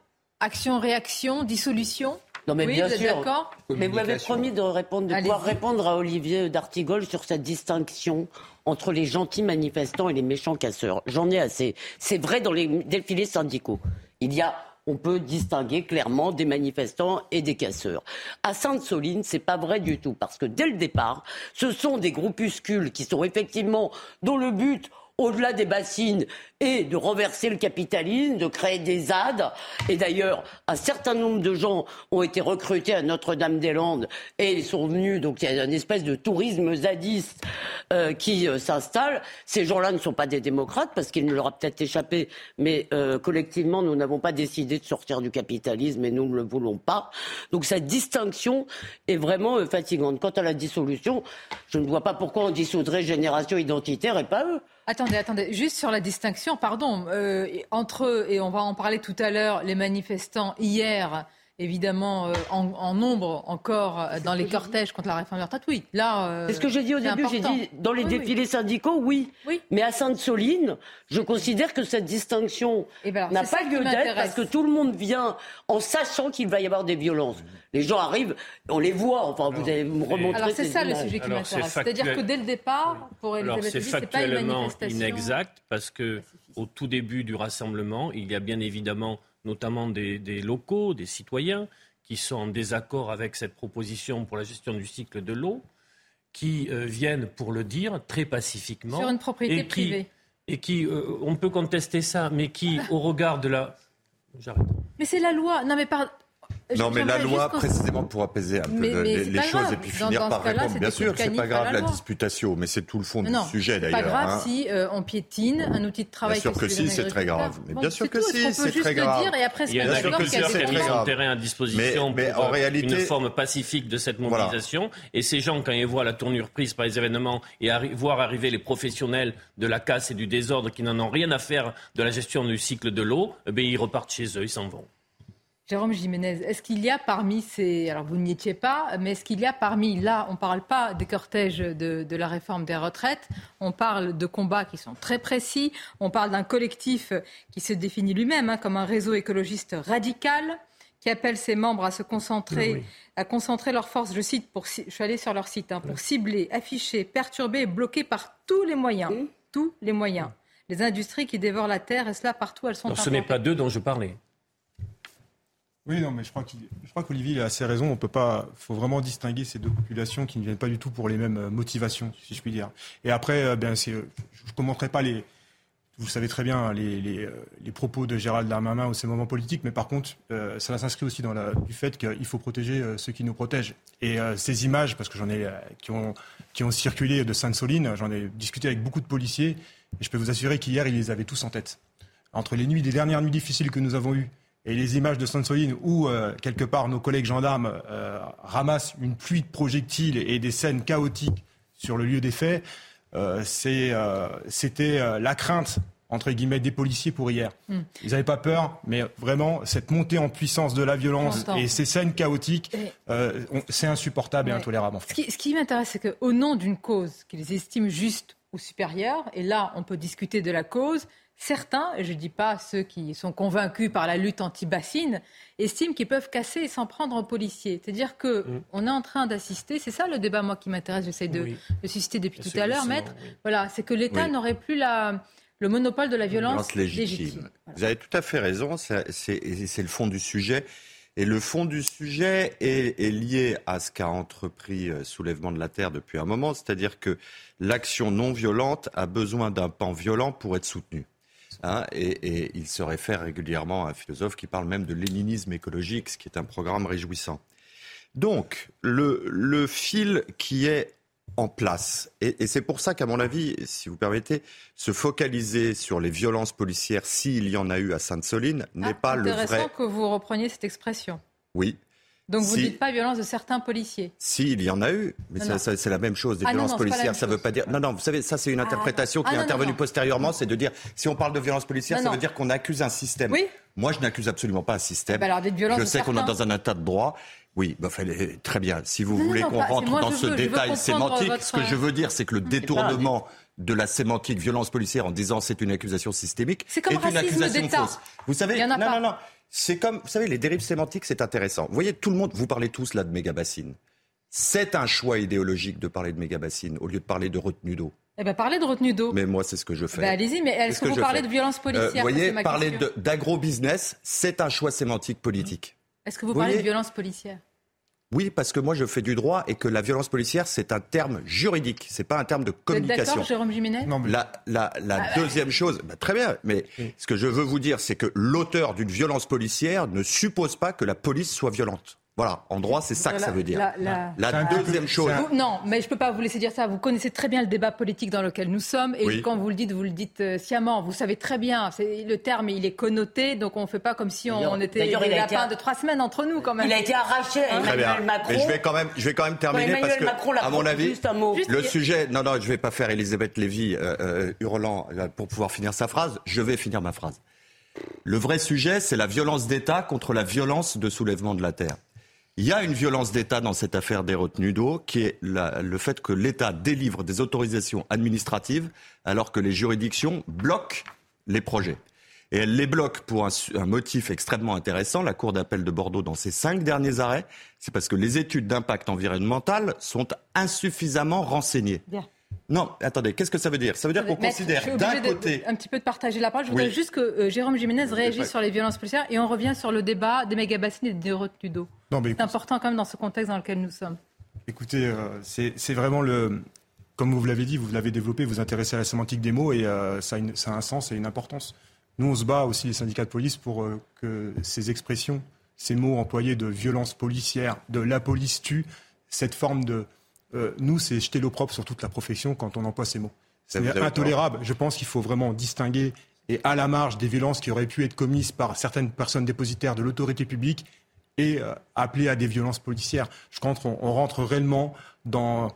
action-réaction, dissolution? Non, mais oui, bien vous sûr. d'accord mais vous avez promis de répondre, de pouvoir répondre à Olivier D'Artigol sur cette distinction entre les gentils manifestants et les méchants casseurs. J'en ai assez. C'est vrai dans les défilés syndicaux. Il y a on peut distinguer clairement des manifestants et des casseurs. À Sainte-Soline, c'est pas vrai du tout, parce que dès le départ, ce sont des groupuscules qui sont effectivement dont le but au-delà des bassines et de renverser le capitalisme, de créer des ZAD. Et d'ailleurs, un certain nombre de gens ont été recrutés à Notre-Dame-des-Landes et ils sont venus. Donc il y a une espèce de tourisme zadiste euh, qui euh, s'installe. Ces gens-là ne sont pas des démocrates parce qu'il ne leur a peut-être échappé, mais euh, collectivement, nous n'avons pas décidé de sortir du capitalisme et nous ne le voulons pas. Donc cette distinction est vraiment fatigante. Quant à la dissolution, je ne vois pas pourquoi on dissoudrait Génération Identitaire et pas eux. Attendez, attendez, juste sur la distinction, pardon, euh, entre et on va en parler tout à l'heure, les manifestants hier évidemment euh, en, nombre encore euh, dans les cortèges contre la réforme de retraite, oui. Là, euh, c'est ce que j'ai dit au début. J'ai dit dans les défilés syndicaux, oui. oui. Mais à Sainte-Soline, je considère que cette distinction eh ben n'a pas lieu d'être parce que tout le monde vient en sachant qu'il va y avoir des violences. Les gens arrivent, on les voit. Enfin, vous allez me remontrer. Alors c'est ça le sujet qui m'intéresse. C'est-à-dire que dès le départ, pour Elisabeth c'est factuellement inexact parce que au tout début du rassemblement, il y a bien évidemment notamment des, locaux, des citoyens, qui sont en désaccord avec cette proposition pour la gestion du cycle de l'eau, qui euh, viennent pour le dire très pacifiquement. Sur une propriété et qui, privée. Et qui, euh, on peut contester ça, mais qui, au regard de la. J'arrête. Mais c'est la loi. Non, mais par... Non, mais la loi, précisément pour apaiser un peu les, choses et puis finir par répondre. Bien sûr, c'est pas grave la, disputation, mais c'est tout le fond du sujet d'ailleurs. C'est pas grave hein. si euh, on piétine un outil de travail. Bien sûr que si, c'est très grave. Mais bien sûr que si, c'est très grave. Il y a un agriculteur qui a mis son terrain à disposition pour une forme pacifique de cette mobilisation. Et ces gens, quand ils voient la tournure prise par les événements et voir arriver les professionnels de la casse et du désordre qui n'en ont rien à faire de la gestion du cycle de l'eau, eh ils repartent chez eux, ils s'en vont. Jérôme Jiménez, est-ce qu'il y a parmi ces... Alors vous n'y étiez pas, mais est-ce qu'il y a parmi... Là, on ne parle pas des cortèges de, la réforme des retraites, on parle de combats qui sont très précis, on parle d'un collectif qui se définit lui-même hein, comme un réseau écologiste radical, qui appelle ses membres à se concentrer, à concentrer leurs forces, je cite, pour, je suis allée sur leur site, hein, pour cibler, afficher, perturber et bloquer par tous les moyens, tous les moyens, les industries qui dévorent la terre, et cela partout, elles sont... Alors, ce n'est pas d'eux dont je parlais. Oui, non, mais je crois, qu'Olivier a assez raison. On peut pas, faut vraiment distinguer ces deux populations qui ne viennent pas du tout pour les mêmes euh, motivations, si je puis dire. Et après, euh, ben, c'est, je ne commenterai pas les, vous savez très bien hein, les, euh, propos de Gérald Darmanin ou ses moments politiques, mais par contre, euh, ça s'inscrit aussi dans la, du fait qu'il faut protéger ceux qui nous protègent. Et ces images, parce que j'en ai qui ont, qui circulé de Sainte-Soline, j'en ai discuté avec beaucoup de policiers, et je peux vous assurer qu'hier, ils les avaient tous en tête. Entre les nuits, des dernières nuits difficiles que nous avons eues, et les images de Sainte-Soline où, euh, quelque part, nos collègues gendarmes euh, ramassent une pluie de projectiles et des scènes chaotiques sur le lieu des faits, euh, c'était la crainte entre guillemets des policiers pour hier. Hmm. Ils n'avaient pas peur, mais vraiment cette montée en puissance de la violence et ces scènes chaotiques, c'est insupportable et intolérable. Ce qui, ce qui m'intéresse, c'est qu'au nom d'une cause qu'ils estiment juste ou supérieure, et là on peut discuter de la cause, certains, et je ne dis pas ceux qui sont convaincus par la lutte anti-bassine, estiment qu'ils peuvent casser et s'en prendre aux policiers. C'est-à-dire qu'on mm. on est en train d'assister, c'est ça le débat moi qui m'intéresse, j'essaie de, susciter depuis tout à l'heure, maître. Voilà, c'est que l'État n'aurait plus la, le monopole de la violence, légitime. Vous avez tout à fait raison, c'est le fond du sujet. Et le fond du sujet est, est lié à ce qu'a entrepris euh, Soulèvement de la Terre depuis un moment, c'est-à-dire que l'action non violente a besoin d'un pan violent pour être soutenue. Hein, et, il se réfère régulièrement à un philosophe qui parle même de léninisme écologique, ce qui est un programme réjouissant. Donc, le, fil qui est en place, et, c'est pour ça qu'à mon avis, si vous permettez, se focaliser sur les violences policières, s'il y en a eu à Sainte-Soline, n'est ah, pas le vrai. Intéressant que vous repreniez cette expression. Oui, donc vous ne dites pas violence de certains policiers Si, il y en a eu, mais c'est la même chose, des ah violences policières, ça ne veut pas dire... Non, non, vous savez, ça c'est une ah. interprétation qui est ah, intervenue postérieurement, c'est de dire, si on parle de violences policières, ça veut dire qu'on accuse un système. Oui. Moi, je n'accuse absolument pas un système. Bah alors, je sais qu'on est dans un état de droit. Oui, bah, très bien. Si vous voulez qu'on rentre dans ce détail sémantique, ce que je veux dire, c'est que le détournement de la sémantique violence policière en disant c'est une accusation systémique est, comme est une accusation fausse. Vous savez, non, non, non. C'est comme, vous savez, les dérives sémantiques, c'est intéressant. Vous voyez, tout le monde, vous parlez tous là de méga-bassines. C'est un choix idéologique de parler de méga-bassines au lieu de parler de retenue d'eau. Eh bien, parlez de retenue d'eau. Mais moi, c'est ce que je fais. Ben, allez-y, mais est-ce que, vous parlez de violence euh, policière? Vous voyez, parler d'agro-business, c'est un choix sémantique politique. Est-ce que vous, parlez de violence policière? Oui, parce que moi je fais du droit et que la violence policière c'est un terme juridique, c'est pas un terme de Vous êtes communication. d'accord, Jérôme Jiménez La, la- la Ah, bah. deuxième chose, bah, très bien, mais ce que je veux vous dire, c'est que l'auteur d'une violence policière ne suppose pas que la police soit violente. Voilà, en droit, c'est ça que ça veut dire. La- la- La deuxième chose. Vous- non, mais je ne peux pas vous laisser dire ça. Vous connaissez très bien le débat politique dans lequel nous sommes. Et Oui. quand vous le dites, vous le dites euh, sciemment. Vous savez très bien. c'est- Le terme, il est connoté. Donc on ne fait pas comme si on, on était d'ailleurs, des il a été- lapins de trois semaines entre nous, quand même. Il a été arraché à Très bien. Emmanuel Macron. Mais je vais quand même, je vais quand même terminer Emmanuel parce que, Macron à mon avis, juste un mot. le Juste- sujet. Non, non, je vais pas faire Elisabeth Lévy euh, euh, hurlant pour pouvoir finir sa phrase. Je vais finir ma phrase. Le vrai sujet, c'est la violence d'État contre la violence de soulèvement de la terre. Il y a une violence d'État dans cette affaire des retenues d'eau, qui est le fait que l'État délivre des autorisations administratives alors que les juridictions bloquent les projets. Et elle les bloque pour un, motif extrêmement intéressant. La Cour d'appel de Bordeaux, dans ses cinq derniers arrêts, c'est parce que les études d'impact environnemental sont insuffisamment renseignées. Non, attendez, qu'est-ce que ça veut dire? Ça veut dire qu'on considère suis d'un obligée de- côté... un petit peu de partager la parole. Je voudrais Oui. juste que euh, Jérôme Jiménez réagisse sur les violences policières et on revient sur le débat des méga-bassines et des retenues d'eau. Non, mais C'est important quand même dans ce contexte dans lequel nous sommes. Écoutez, euh, c'est vraiment le. Comme vous l'avez dit, vous l'avez développé, vous vous intéressez à la sémantique des mots et euh, ça, a une- ça a un sens et une importance. Nous, on se bat aussi, les syndicats de police, pour euh, que ces expressions, ces mots employés de violence policière, de la police tue, cette forme de. Euh, nous, c'est jeter l'opprobre sur toute la profession quand on emploie ces mots. C'est intolérable. Je pense qu'il faut vraiment distinguer et à la marge des violences qui auraient pu être commises par certaines personnes dépositaires de l'autorité publique et euh, appeler à des violences policières. Je crois qu'on on rentre réellement dans...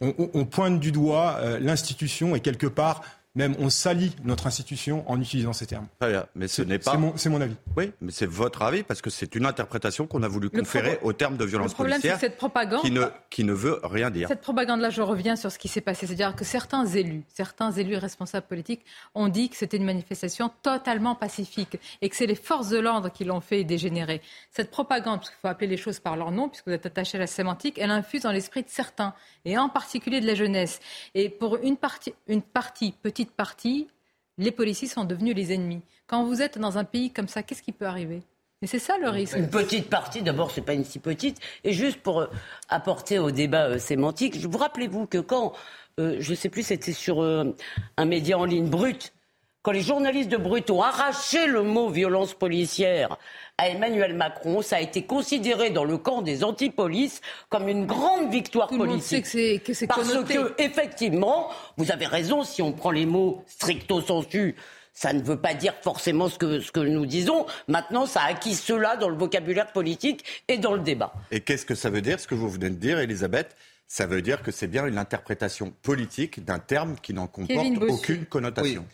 On, on- on pointe du doigt euh, l'institution et quelque part, même on salit notre institution en utilisant ces termes. Très bien, mais ce n'est pas... C'est mon, avis. Oui, mais c'est votre avis parce que c'est une interprétation qu'on a voulu Le conférer pro- au terme de Le violence problème, c'est policière que cette propagande. qui ne, qui ne veut rien dire. Cette propagande-là, je reviens sur ce qui s'est passé. C'est-à-dire que certains élus, certains élus et responsables politiques ont dit que c'était une manifestation totalement pacifique et que c'est les forces de l'ordre qui l'ont fait dégénérer. Cette propagande, parce qu'il faut appeler les choses par leur nom, puisque vous êtes attaché à la sémantique, elle infuse dans l'esprit de certains, et en particulier de la jeunesse. Et pour une partie, une partie, petite partie, les policiers sont devenus les ennemis. Quand vous êtes dans un pays comme ça, qu'est-ce qui peut arriver? Et c'est ça le risque. Une petite partie, d'abord, c'est pas une si petite. Et juste pour euh, apporter au débat euh, sémantique, vous rappelez-vous que quand, euh, je sais plus, c'était sur euh, un média en ligne brut, quand les journalistes de Brut ont arraché le mot violence policière à Emmanuel Macron, ça a été considéré dans le camp des antipolices comme une grande victoire Tout le monde politique. sait que c'est- que c'est Parce connoté. que, effectivement, vous avez raison, si on prend les mots stricto sensu, ça ne veut pas dire forcément ce que, ce que nous disons. Maintenant, ça a acquis cela dans le vocabulaire politique et dans le débat. Et qu'est-ce que ça veut dire, ce que vous venez de dire, Elisabeth? Ça veut dire que c'est bien une interprétation politique d'un terme qui n'en comporte aucune connotation.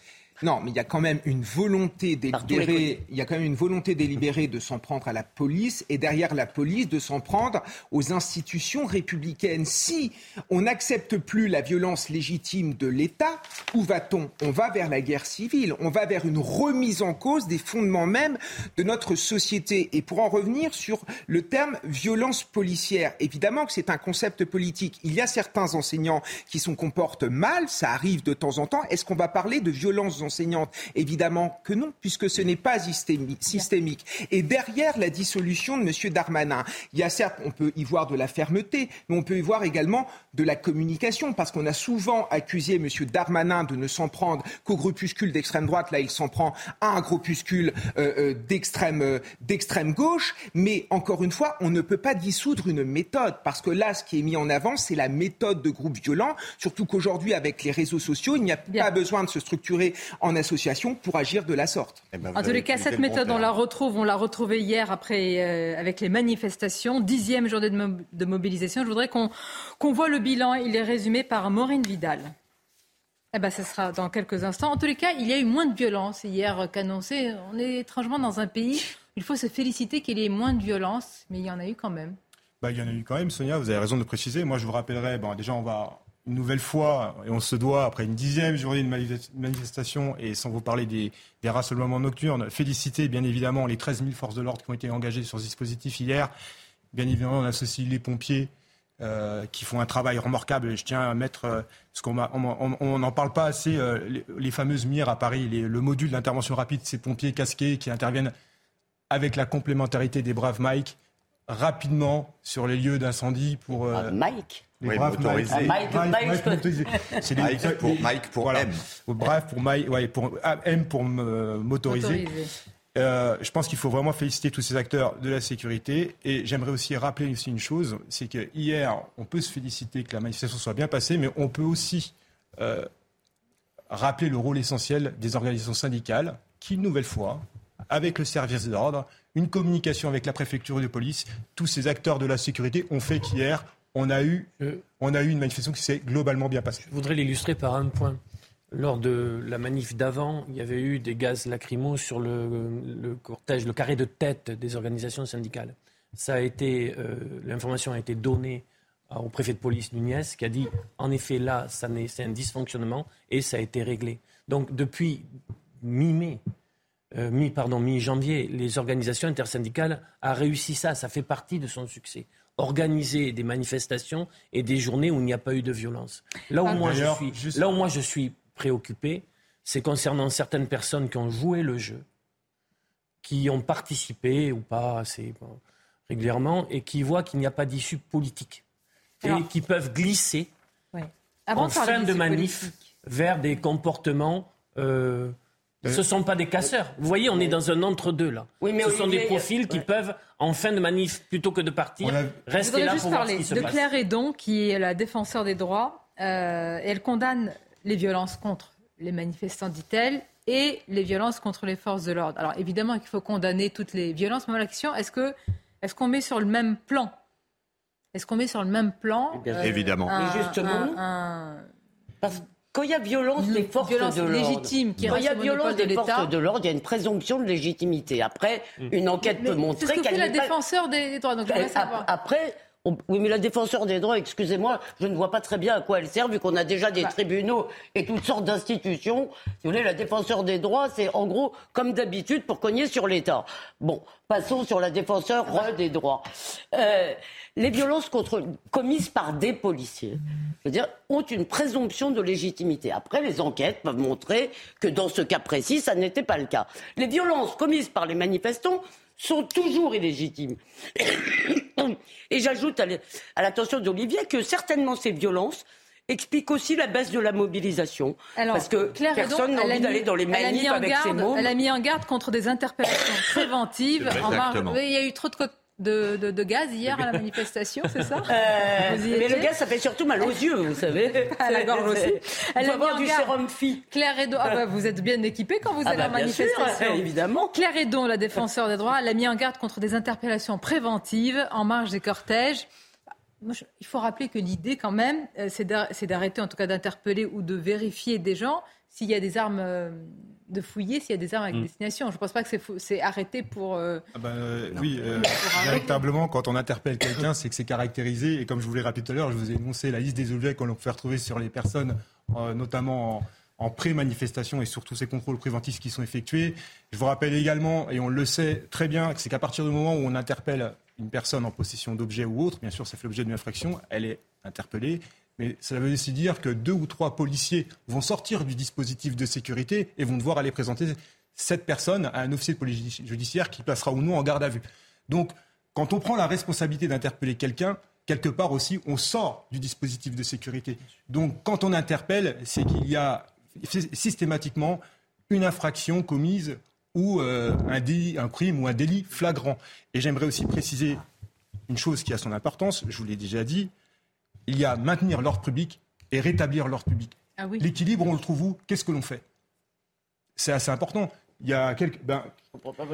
Non, mais il y a quand même une volonté délibérée. Il y a quand même une volonté délibérée de s'en prendre à la police et derrière la police de s'en prendre aux institutions républicaines. Si on n'accepte plus la violence légitime de l'État, où va-t-on? On va vers la guerre civile. On va vers une remise en cause des fondements même de notre société. Et pour en revenir sur le terme violence policière, évidemment que c'est un concept politique. Il y a certains enseignants qui se comportent mal, ça arrive de temps en temps. Est-ce qu'on va parler de violence enseignantes Évidemment que non, puisque ce n'est pas systémi- systémique. Et derrière la dissolution de M. Darmanin, il y a certes, on peut y voir de la fermeté, mais on peut y voir également de la communication, parce qu'on a souvent accusé M. Darmanin de ne s'en prendre qu'au groupuscule d'extrême droite. Là, il s'en prend à un groupuscule euh, euh, d'extrême euh, d'extrême gauche. Mais encore une fois, on ne peut pas dissoudre une méthode, parce que là, ce qui est mis en avant, c'est la méthode de groupes violents. Surtout qu'aujourd'hui, avec les réseaux sociaux, il n'y a pas besoin de se structurer en association pour agir de la sorte. Eh ben, En tous les cas, cette méthode, on la retrouve, on l'a retrouvée hier après euh, avec les manifestations, dixième journée de, mo- de mobilisation. Je voudrais qu'on qu'on voit le bilan. Il est résumé par Maureen Vidal. Eh ben, ce sera dans quelques instants. En tous les cas, il y a eu moins de violence hier qu'annoncé. On est étrangement dans un pays. Il faut se féliciter qu'il y ait moins de violence, mais il y en a eu quand même. Bah, il y en a eu quand même, Sonia, vous avez raison de le préciser. Moi, je vous rappellerai, bon, déjà, on va une nouvelle fois, et on se doit, après une dixième journée de manifes- manifestation, et sans vous parler des, rassemblements nocturnes, féliciter bien évidemment les 13 000 forces de l'ordre qui ont été engagées sur ce dispositif hier. Bien évidemment, on associe les pompiers euh, qui font un travail remarquable. Je tiens à mettre, euh, qu'on on n'en parle pas assez, euh, les, fameuses MIR à Paris, le module d'intervention rapide, ces pompiers casqués qui interviennent avec la complémentarité des braves Mike rapidement sur les lieux d'incendie pour. Ah, Mike les Oui, braves motorisé. Mike. Mike, Mike, Mike, motorisé. C'est les- Mike pour- les- Mike pour M. Bref pour Mike, ouais, pour ah, M pour euh, motorisé. Motorisé. Euh, je pense qu'il faut vraiment féliciter tous ces acteurs de la sécurité. Et j'aimerais aussi rappeler aussi une chose, c'est que hier, on peut se féliciter que la manifestation soit bien passée, mais on peut aussi euh, rappeler le rôle essentiel des organisations syndicales qui, une nouvelle fois, avec le service d'ordre, une communication avec la préfecture de police, tous ces acteurs de la sécurité ont fait qu'hier, on a eu, on a eu une manifestation qui s'est globalement bien passée. Je voudrais l'illustrer par un point. Lors de la manif d'avant, il y avait eu des gaz lacrymaux sur le, le cortège, le carré de tête des organisations syndicales. Ça a été, euh, l'information a été donnée à- au préfet de police Nunez, qui a dit, en effet, là, c'est un dysfonctionnement et ça a été réglé. Donc, depuis mi-mai, euh, mi, pardon, mi-janvier, les organisations intersyndicales a réussi ça. Ça fait partie de son succès. Organiser des manifestations et des journées où il n'y a pas eu de violence. Là où, Ah. moi, je suis, juste- là où moi je suis préoccupé, c'est concernant certaines personnes qui ont joué le jeu, qui ont participé ou pas assez bon, régulièrement et qui voient qu'il n'y a pas d'issue politique et Alors- qui peuvent glisser Avant en fin de manif politique. vers des comportements. euh, ce ne sont pas des casseurs. Vous voyez, on est dans un entre-deux là. Oui, mais ce sont des profils qui ouais. peuvent, en fin de manif, plutôt que de partir, a- rester là juste pour voir ce parler qui se de passe. Claire Edon, qui est la défenseur des droits. euh, elle condamne les violences contre les manifestants, dit-elle, et les violences contre les forces de l'ordre. Alors évidemment qu'il faut condamner toutes les violences, mais la question, est-ce que est-ce qu'on met sur le même plan? Est-ce qu'on met sur le même plan Eh bien, Évidemment. un- Mais justement, un- un- Parce que quand il y a violence des forces violence de l'ordre, légitime qui quand il y a violence de des l'État. forces de l'ordre, il y a une présomption de légitimité. Après, une enquête Mais peut c'est ce montrer que fait qu'elle la n'est pas... défenseur des, droits. Donc Elle- savoir. ap- Après, on- oui, mais la défenseur des droits, excusez-moi, je ne vois pas très bien à quoi elle sert, vu qu'on a déjà des Bah. tribunaux et toutes sortes d'institutions. Si vous voulez, la défenseur des droits, c'est en gros, comme d'habitude, pour cogner sur l'État. Bon, passons sur la défenseur des droits. Euh, les violences contre, commises par des policiers, je veux dire, ont une présomption de légitimité. Après, les enquêtes peuvent montrer que dans ce cas précis, ça n'était pas le cas. Les violences commises par les manifestants sont toujours illégitimes. Et j'ajoute à l'attention d'Olivier que certainement ces violences expliquent aussi la baisse de la mobilisation. Alors, parce que Claire personne n'a envie d'aller dans les manifs avec garde- mots. Elle a mis en garde contre des interpellations préventives. En marge- il y a eu trop de, de, de- de gaz hier à la manifestation, c'est ça Euh, mais le gaz, ça fait surtout mal aux yeux, vous savez. À la gorge aussi. Elle faut a mis avoir du sérum phi. Claire Edon, ah bah, vous êtes bien équipée quand vous Ah allez bah, en sûr, manifestation. évidemment. Claire Edon, la défenseur des droits, elle a mis en garde contre des interpellations préventives en marge des cortèges. Il faut rappeler que l'idée, quand même, euh, c'est d'arrêter, en tout cas d'interpeller ou de vérifier des gens s'il y a des armes, euh, de fouiller s'il y a des armes avec Mm. destination. Je ne pense pas que c'est fou- c'est arrêté pour. euh, Ah ben, euh, oui, euh, véritablement, quand on interpelle quelqu'un, c'est que c'est caractérisé. Et comme je vous l'ai rappelé tout à l'heure, je vous ai énoncé la liste des objets qu'on peut retrouver sur les personnes, euh, notamment en, en pré-manifestation et surtout ces contrôles préventifs qui sont effectués. Je vous rappelle également, et on le sait très bien, que c'est qu'à partir du moment où on interpelle une personne en possession d'objets ou autre, bien sûr, ça fait l'objet d'une infraction, elle est interpellée. Mais ça veut aussi dire que deux ou trois policiers vont sortir du dispositif de sécurité et vont devoir aller présenter cette personne à un officier de police judiciaire qui passera ou non en garde à vue. Donc, quand on prend la responsabilité d'interpeller quelqu'un, quelque part aussi, on sort du dispositif de sécurité. Donc, quand on interpelle, c'est qu'il y a systématiquement une infraction commise ou euh, un délit, un crime ou un délit flagrant. Et j'aimerais aussi préciser une chose qui a son importance, je vous l'ai déjà dit, il y a maintenir l'ordre public et rétablir l'ordre public. Ah oui. L'équilibre, on le trouve où? Qu'est-ce que l'on fait? C'est assez important. Il y a quelques, ben,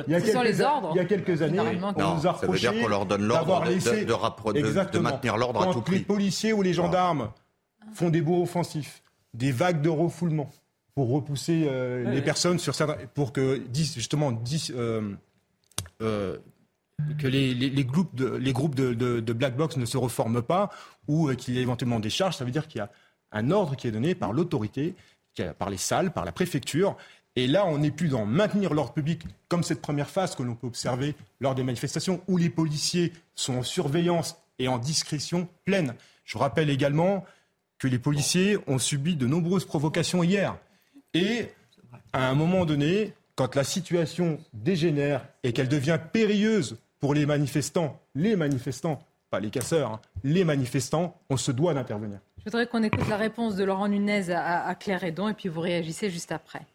il y a Ce sont quelques les ordres, Il y a quelques années, on Non, nous a ça veut dire reproché qu'on leur donne l'ordre d'avoir de- maintenir l'ordre à tout les prix. policiers ou les gendarmes font des baux offensifs, des vagues de refoulement pour repousser euh, les personnes sur certains, pour que justement dix, euh, euh, que les, les- les groupes, de, les groupes de, de- de black box ne se reforment pas ou euh, qu'il y ait éventuellement des charges, ça veut dire qu'il y a un ordre qui est donné par l'autorité, par les salles, par la préfecture. Et là, on n'est plus dans maintenir l'ordre public comme cette première phase que l'on peut observer lors des manifestations où les policiers sont en surveillance et en discrétion pleine. Je rappelle également que les policiers ont subi de nombreuses provocations hier. Et à un moment donné, quand la situation dégénère et qu'elle devient périlleuse pour les manifestants, les manifestants, pas les casseurs, hein, les manifestants, on se doit d'intervenir. Je voudrais qu'on écoute la réponse de Laurent Nunez à, à Claire Edon et puis vous réagissez juste après.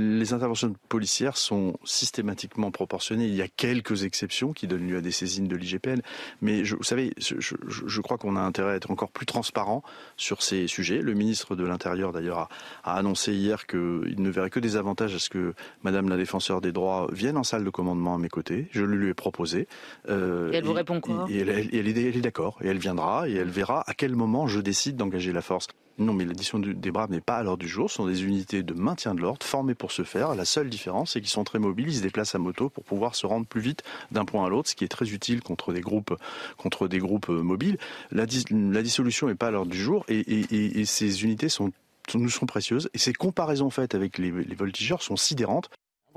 Les interventions policières sont systématiquement proportionnées. Il y a quelques exceptions qui donnent lieu à des saisines de l'IGPN. Mais je, vous savez, je, je, je crois qu'on a intérêt à être encore plus transparent sur ces sujets. Le ministre de l'Intérieur, d'ailleurs, a, a, annoncé hier qu'il ne verrait que des avantages à ce que Madame la défenseur des droits vienne en salle de commandement à mes côtés. Je le lui ai proposé. Euh, et elle vous répond quoi? et, et elle, elle, elle est d'accord. Et elle viendra et elle verra à quel moment je décide d'engager la force. Non, mais l'addition des Braves n'est pas à l'ordre du jour. Ce sont des unités de maintien de l'ordre formées pour ce faire. La seule différence, c'est qu'ils sont très mobiles. Ils se déplacent à moto pour pouvoir se rendre plus vite d'un point à l'autre, ce qui est très utile contre des groupes, contre des groupes mobiles. La, dissolution n'est pas à l'ordre du jour et, ces unités nous sont précieuses. Et ces comparaisons faites avec les voltigeurs sont sidérantes.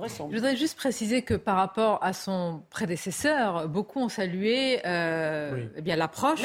Je voudrais juste préciser que par rapport à son prédécesseur, beaucoup ont salué euh, oui. eh bien l'approche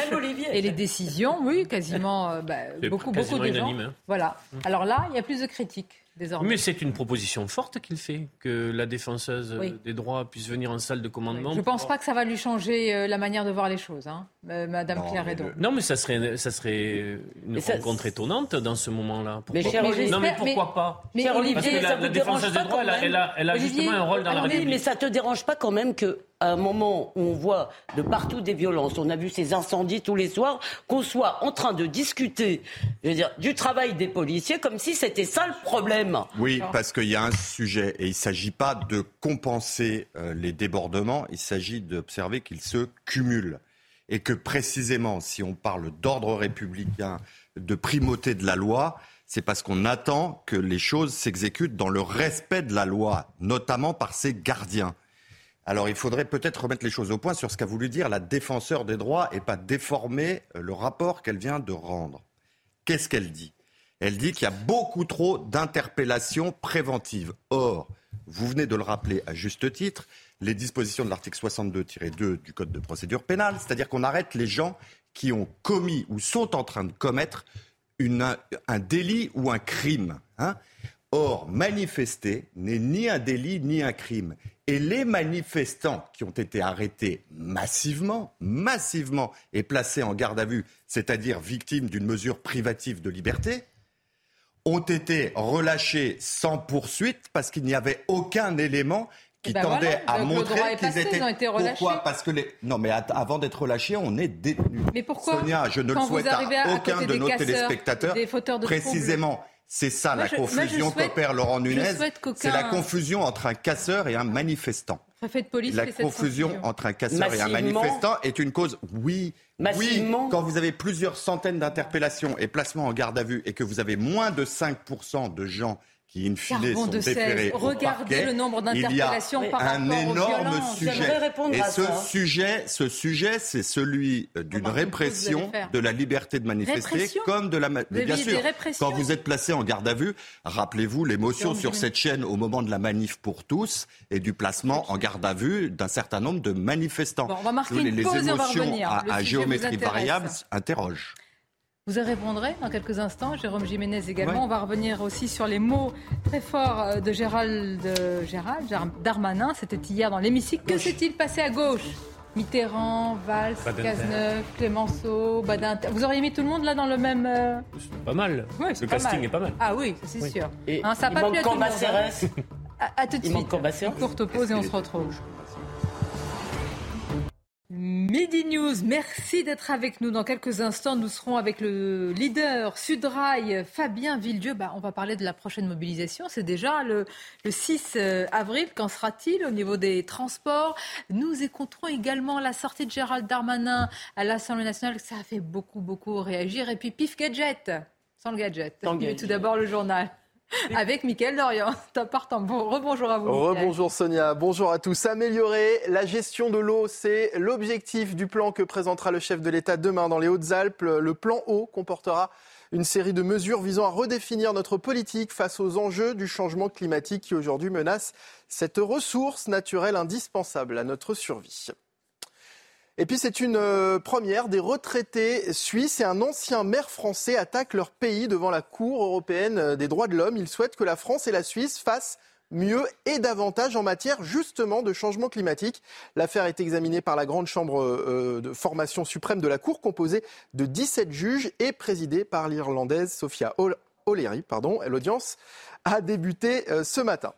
et les décisions. Oui, quasiment euh, bah, beaucoup, beaucoup de gens. Hein. Voilà. Alors là, il y a plus de critiques. Désormais. Mais c'est une proposition forte qu'il fait, que la défenseuse oui. des droits puisse venir en salle de commandement. Oui. Je ne pense pas que ça va lui changer euh, la manière de voir les choses, hein, Madame non. Le... Non, mais ça serait, ça serait une mais rencontre ça... étonnante dans ce moment-là. Mais, cher Olivier, non, mais pourquoi pas mais, cher Olivier, Parce que la, la défenseuse des droits, elle a, elle a, elle a Olivier, justement un rôle dans la République. Mais ça te dérange pas quand même que à un moment où on voit de partout des violences, on a vu ces incendies tous les soirs, qu'on soit en train de discuter je veux dire, du travail des policiers comme si c'était ça le problème. Oui, parce qu'il y a un sujet et il ne s'agit pas de compenser euh, les débordements, il s'agit d'observer qu'ils se cumulent. Et que précisément, si on parle d'ordre républicain, de primauté de la loi, c'est parce qu'on attend que les choses s'exécutent dans le respect de la loi, notamment par ses gardiens. Alors il faudrait peut-être remettre les choses au point sur ce qu'a voulu dire la défenseur des droits et pas déformer euh, le rapport qu'elle vient de rendre. Qu'est-ce qu'elle dit? Elle dit qu'il y a beaucoup trop d'interpellations préventives. Or, vous venez de le rappeler à juste titre, les dispositions de l'article 62-2 du Code de procédure pénale, c'est-à-dire qu'on arrête les gens qui ont commis ou sont en train de commettre un délit ou un crime. Hein Or, manifester n'est ni un délit ni un crime. Et les manifestants qui ont été arrêtés massivement, massivement et placés en garde à vue, c'est-à-dire victimes d'une mesure privative de liberté, ont été relâchés sans poursuite parce qu'il n'y avait aucun élément qui ben tendait voilà, à montrer qu'ils étaient. Été pourquoi Parce que les. Non, mais avant d'être relâchés, on est détenus. Mais pourquoi Sonia, je ne le souhaite à, à aucun de nos casseurs, téléspectateurs. De précisément. C'est ça moi, la confusion qu'opère Laurent Nunez. C'est la confusion entre un casseur et un manifestant. De police la confusion entre un casseur et un manifestant est une cause, oui, Massivement. oui, quand vous avez plusieurs centaines d'interpellations et placements en garde à vue et que vous avez moins de 5% de gens qui, in fine, sont de déférés au Regardez parquet, le nombre d'interpellations par un rapport énorme aux sujet. Et ce ça. sujet, ce sujet, c'est celui d'une répression de la liberté de manifester, répression comme de la. Mais bien sûr, quand vous êtes placé en garde à vue, rappelez-vous l'émotion sur cette chaîne au moment de la manif pour tous et du placement en garde à vue d'un certain nombre de manifestants. Bon, on va marquer les, une les pause et on va émotions à, à géométrie variable interrogent. Vous y répondrez dans quelques instants, Jérôme Jiménez également. Ouais. On va revenir aussi sur les mots très forts euh, de Gérald, de Gérald Darmanin. C'était hier dans l'hémicycle. Que s'est-il passé à gauche? Mitterrand, Valls. Cazeneuve, Clémenceau, Badinter. Vous auriez mis tout le monde là dans le même. euh, Pas mal. Oui, Le pas casting mal. est pas mal. Ah oui, c'est Oui. sûr. Et Hein, ça il pas manque plu à tout le monde. hein. À, à tout de Il suite. Une courte pause et on se retrouve. Midi News, merci d'être avec nous. Dans quelques instants, nous serons avec le leader Sudrail, Fabien Villedieu. Bah, on va parler de la prochaine mobilisation. C'est déjà le, le 6 euh, avril. Qu'en sera-t-il au niveau des transports? Nous écouterons également la sortie de Gérald Darmanin à l'Assemblée nationale. Ça a fait beaucoup, beaucoup réagir. Et puis, pif gadget, sans le gadget. Sans le Mais gadget. tout d'abord, le journal. Avec Mickaël Dorian. Top partant. Bon, rebonjour à vous. Rebonjour Sonia, bonjour à tous. Améliorer la gestion de l'eau, c'est l'objectif du plan que présentera le chef de l'État demain dans les Hautes-Alpes. Le plan eau comportera une série de mesures visant à redéfinir notre politique face aux enjeux du changement climatique qui aujourd'hui menacent cette ressource naturelle indispensable à notre survie. Et puis c'est une euh, première des retraités suisses et un ancien maire français attaquent leur pays devant la Cour européenne euh, des droits de l'homme. Ils souhaitent que la France et la Suisse fassent mieux et davantage en matière justement de changement climatique. L'affaire est examinée par la grande chambre euh, de formation suprême de la Cour, composée de 17 juges et présidée par l'Irlandaise Sophia O'Leary. L'audience a débuté ce matin.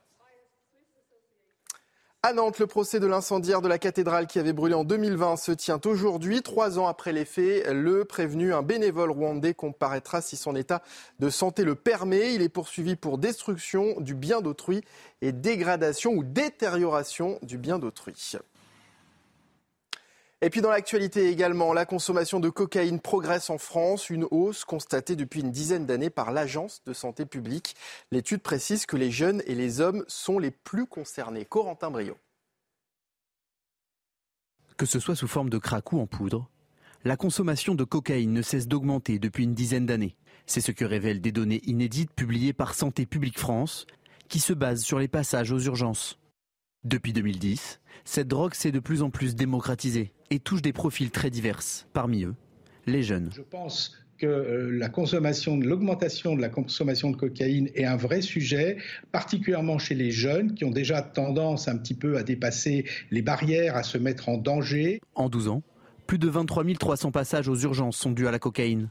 À Nantes, le procès de l'incendiaire de la cathédrale qui avait brûlé en 2020 se tient aujourd'hui. Trois ans après les faits, le prévenu, un bénévole rwandais, comparaîtra si son état de santé le permet. Il est poursuivi pour destruction du bien d'autrui et dégradation ou détérioration du bien d'autrui. Et puis dans l'actualité également, la consommation de cocaïne progresse en France, une hausse constatée depuis une dizaine d'années par l'Agence de santé publique. L'étude précise que les jeunes et les hommes sont les plus concernés. Corentin Brio. Que ce soit sous forme de crack ou en poudre, la consommation de cocaïne ne cesse d'augmenter depuis une dizaine d'années. C'est ce que révèlent des données inédites publiées par Santé publique France, qui se basent sur les passages aux urgences. Depuis 2010, cette drogue s'est de plus en plus démocratisée et touche des profils très divers. Parmi eux, les jeunes. Je pense que euh, la consommation, l'augmentation de la consommation de cocaïne est un vrai sujet, particulièrement chez les jeunes qui ont déjà tendance un petit peu à dépasser les barrières, à se mettre en danger. En 12 ans, plus de 23 300 passages aux urgences sont dus à la cocaïne.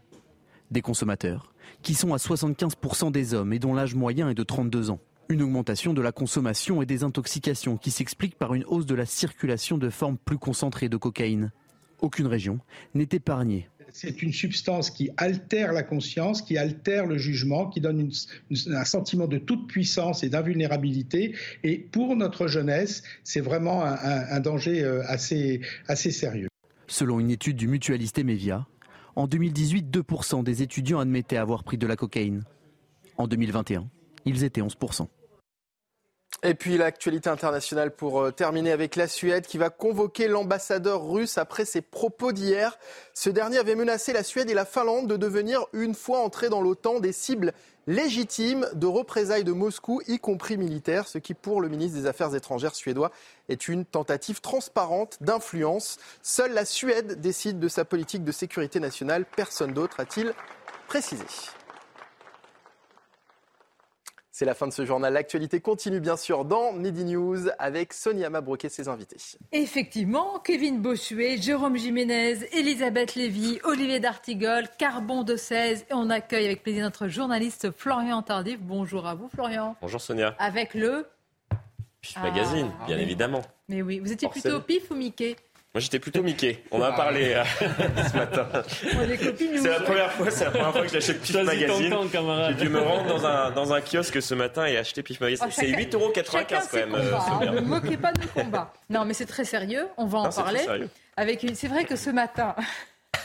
Des consommateurs qui sont à 75% des hommes et dont l'âge moyen est de 32 ans. Une augmentation de la consommation et des intoxications qui s'explique par une hausse de la circulation de formes plus concentrées de cocaïne. Aucune région n'est épargnée. C'est une substance qui altère la conscience, qui altère le jugement, qui donne un sentiment de toute puissance et d'invulnérabilité. Et pour notre jeunesse, c'est vraiment un, danger euh, assez, assez sérieux. Selon une étude du mutualiste Emevia, en 2018, 2% des étudiants admettaient avoir pris de la cocaïne. En 2021, ils étaient 11%. Et puis l'actualité internationale pour euh, terminer avec la Suède qui va convoquer l'ambassadeur russe après ses propos d'hier. Ce dernier avait menacé la Suède et la Finlande de devenir, une fois entrés dans l'OTAN, des cibles légitimes de représailles de Moscou, y compris militaires, ce qui pour le ministre des Affaires étrangères suédois est une tentative transparente d'influence. Seule la Suède décide de sa politique de sécurité nationale, personne d'autre a-t-il précisé. C'est la fin de ce journal. L'actualité continue bien sûr dans Midi News avec Sonia Mabrouk et ses invités. Effectivement, Kevin Bossuet, Jérôme Jiménez, Elisabeth Lévy, Olivier D'Artigol, Carbon de 16 et on accueille avec plaisir notre journaliste Florian Tardif. Bonjour à vous Florian. Bonjour Sonia. Avec le Pif Magazine, bien ah, évidemment. Mais oui, vous étiez plutôt Pif ou Mickey? Moi, j'étais plutôt Mickey. On a parlé euh, ce matin. C'est la première fois, c'est la première fois que j'achète Pif Magazine. J'ai dû me rendre dans un, dans un kiosque ce matin et acheter Pif Magazine. Oh, c'est 8,95 euros quand même. Euh, hein. ne moquez pas de combat. Non, mais c'est très sérieux. On va en parler. Avec une... C'est vrai que ce matin.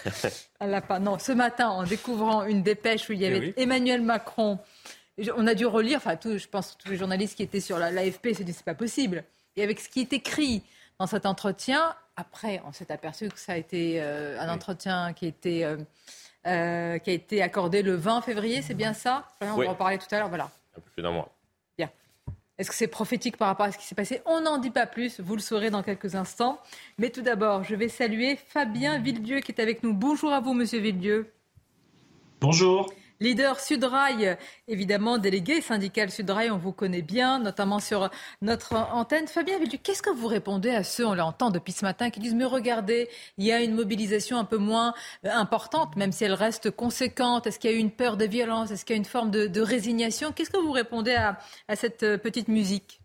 Elle pas. Non, ce matin, en découvrant une dépêche où il y avait Emmanuel Macron, on a dû relire. Enfin, tout, je pense que tous les journalistes qui étaient sur l'AFP se disent c'est pas possible. Et avec ce qui est écrit dans cet entretien, après, on s'est aperçu que ça a été euh, un entretien qui, était, euh, euh, qui a été accordé le 20 février, c'est bien ça? On va en parler tout à l'heure, voilà. Un peu plus d'un mois. Bien. Est-ce que c'est prophétique par rapport à ce qui s'est passé? On n'en dit pas plus, vous le saurez dans quelques instants. Mais tout d'abord, je vais saluer Fabien Villedieu qui est avec nous. Bonjour à vous, monsieur Villedieu. Bonjour. Leader Sudrail, évidemment délégué syndical Sudrail, on vous connaît bien, notamment sur notre antenne. Fabien qu'est-ce que vous répondez à ceux, on l'entend depuis ce matin, qui disent mais regardez, il y a une mobilisation un peu moins euh, importante, même si elle reste conséquente. Est-ce qu'il y a eu une peur de violence? Est-ce qu'il y a une forme de, résignation? Qu'est-ce que vous répondez à cette euh, petite musique?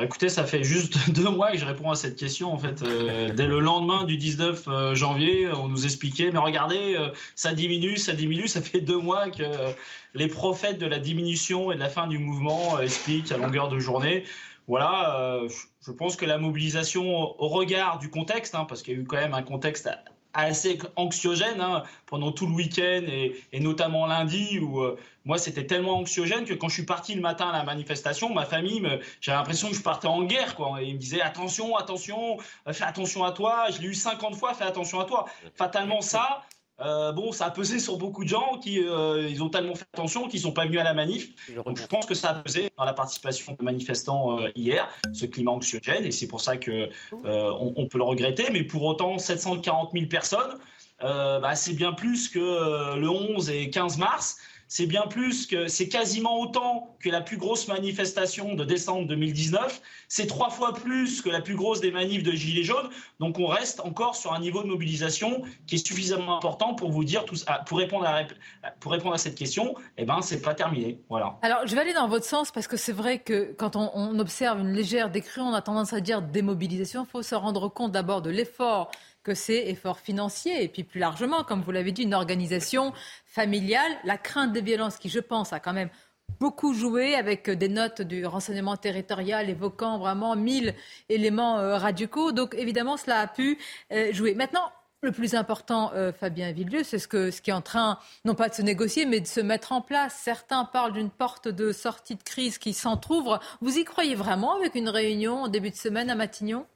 Écoutez, ça fait juste deux mois que je réponds à cette question. En fait, euh, dès le lendemain du 19 euh, janvier, on nous expliquait, mais regardez, euh, ça diminue, ça diminue. Ça fait deux mois que les prophètes de la diminution et de la fin du mouvement expliquent à longueur de journée. Voilà, je pense que la mobilisation au regard du contexte, hein, parce qu'il y a eu quand même un contexte assez anxiogène hein, pendant tout le week-end et, notamment lundi où euh, moi c'était tellement anxiogène que quand je suis parti le matin à la manifestation, ma famille, j'avais l'impression que je partais en guerre. Quoi. Et ils me disaient attention, attention, fais attention à toi. Je l'ai eu 50 fois, fais attention à toi. Fatalement ça, euh, bon, ça a pesé sur beaucoup de gens qui euh, ils ont tellement fait attention qu'ils sont pas venus à la manif. Donc je pense que ça a pesé dans la participation des manifestants euh, hier, ce climat anxiogène, et c'est pour ça que on, peut le regretter. Mais pour autant, 740 000 personnes, bah, c'est bien plus que le 11 et 15 mars. C'est bien plus que, c'est quasiment autant que la plus grosse manifestation de décembre 2019. C'est trois fois plus que la plus grosse des manifs de Gilets jaunes. Donc on reste encore sur un niveau de mobilisation qui est suffisamment important pour vous dire, tout, pour, répondre à, pour répondre à cette question, eh ben, c'est pas terminé. Voilà. Alors je vais aller dans votre sens parce que c'est vrai que quand on, on observe une légère décrue, on a tendance à dire démobilisation. Il faut se rendre compte d'abord de l'effort que c'est effort financier et puis plus largement, comme vous l'avez dit, une organisation familiale. La crainte des violences qui, je pense, a quand même beaucoup joué avec des notes du renseignement territorial évoquant vraiment mille éléments euh, radicaux. Donc évidemment, cela a pu euh, jouer. Maintenant, le plus important, euh, Fabien Villeux, c'est ce, ce qui est en train, non pas de se négocier, mais de se mettre en place. Certains parlent d'une porte de sortie de crise qui s'entr'ouvre. Vous y croyez vraiment avec une réunion en début de semaine à Matignon?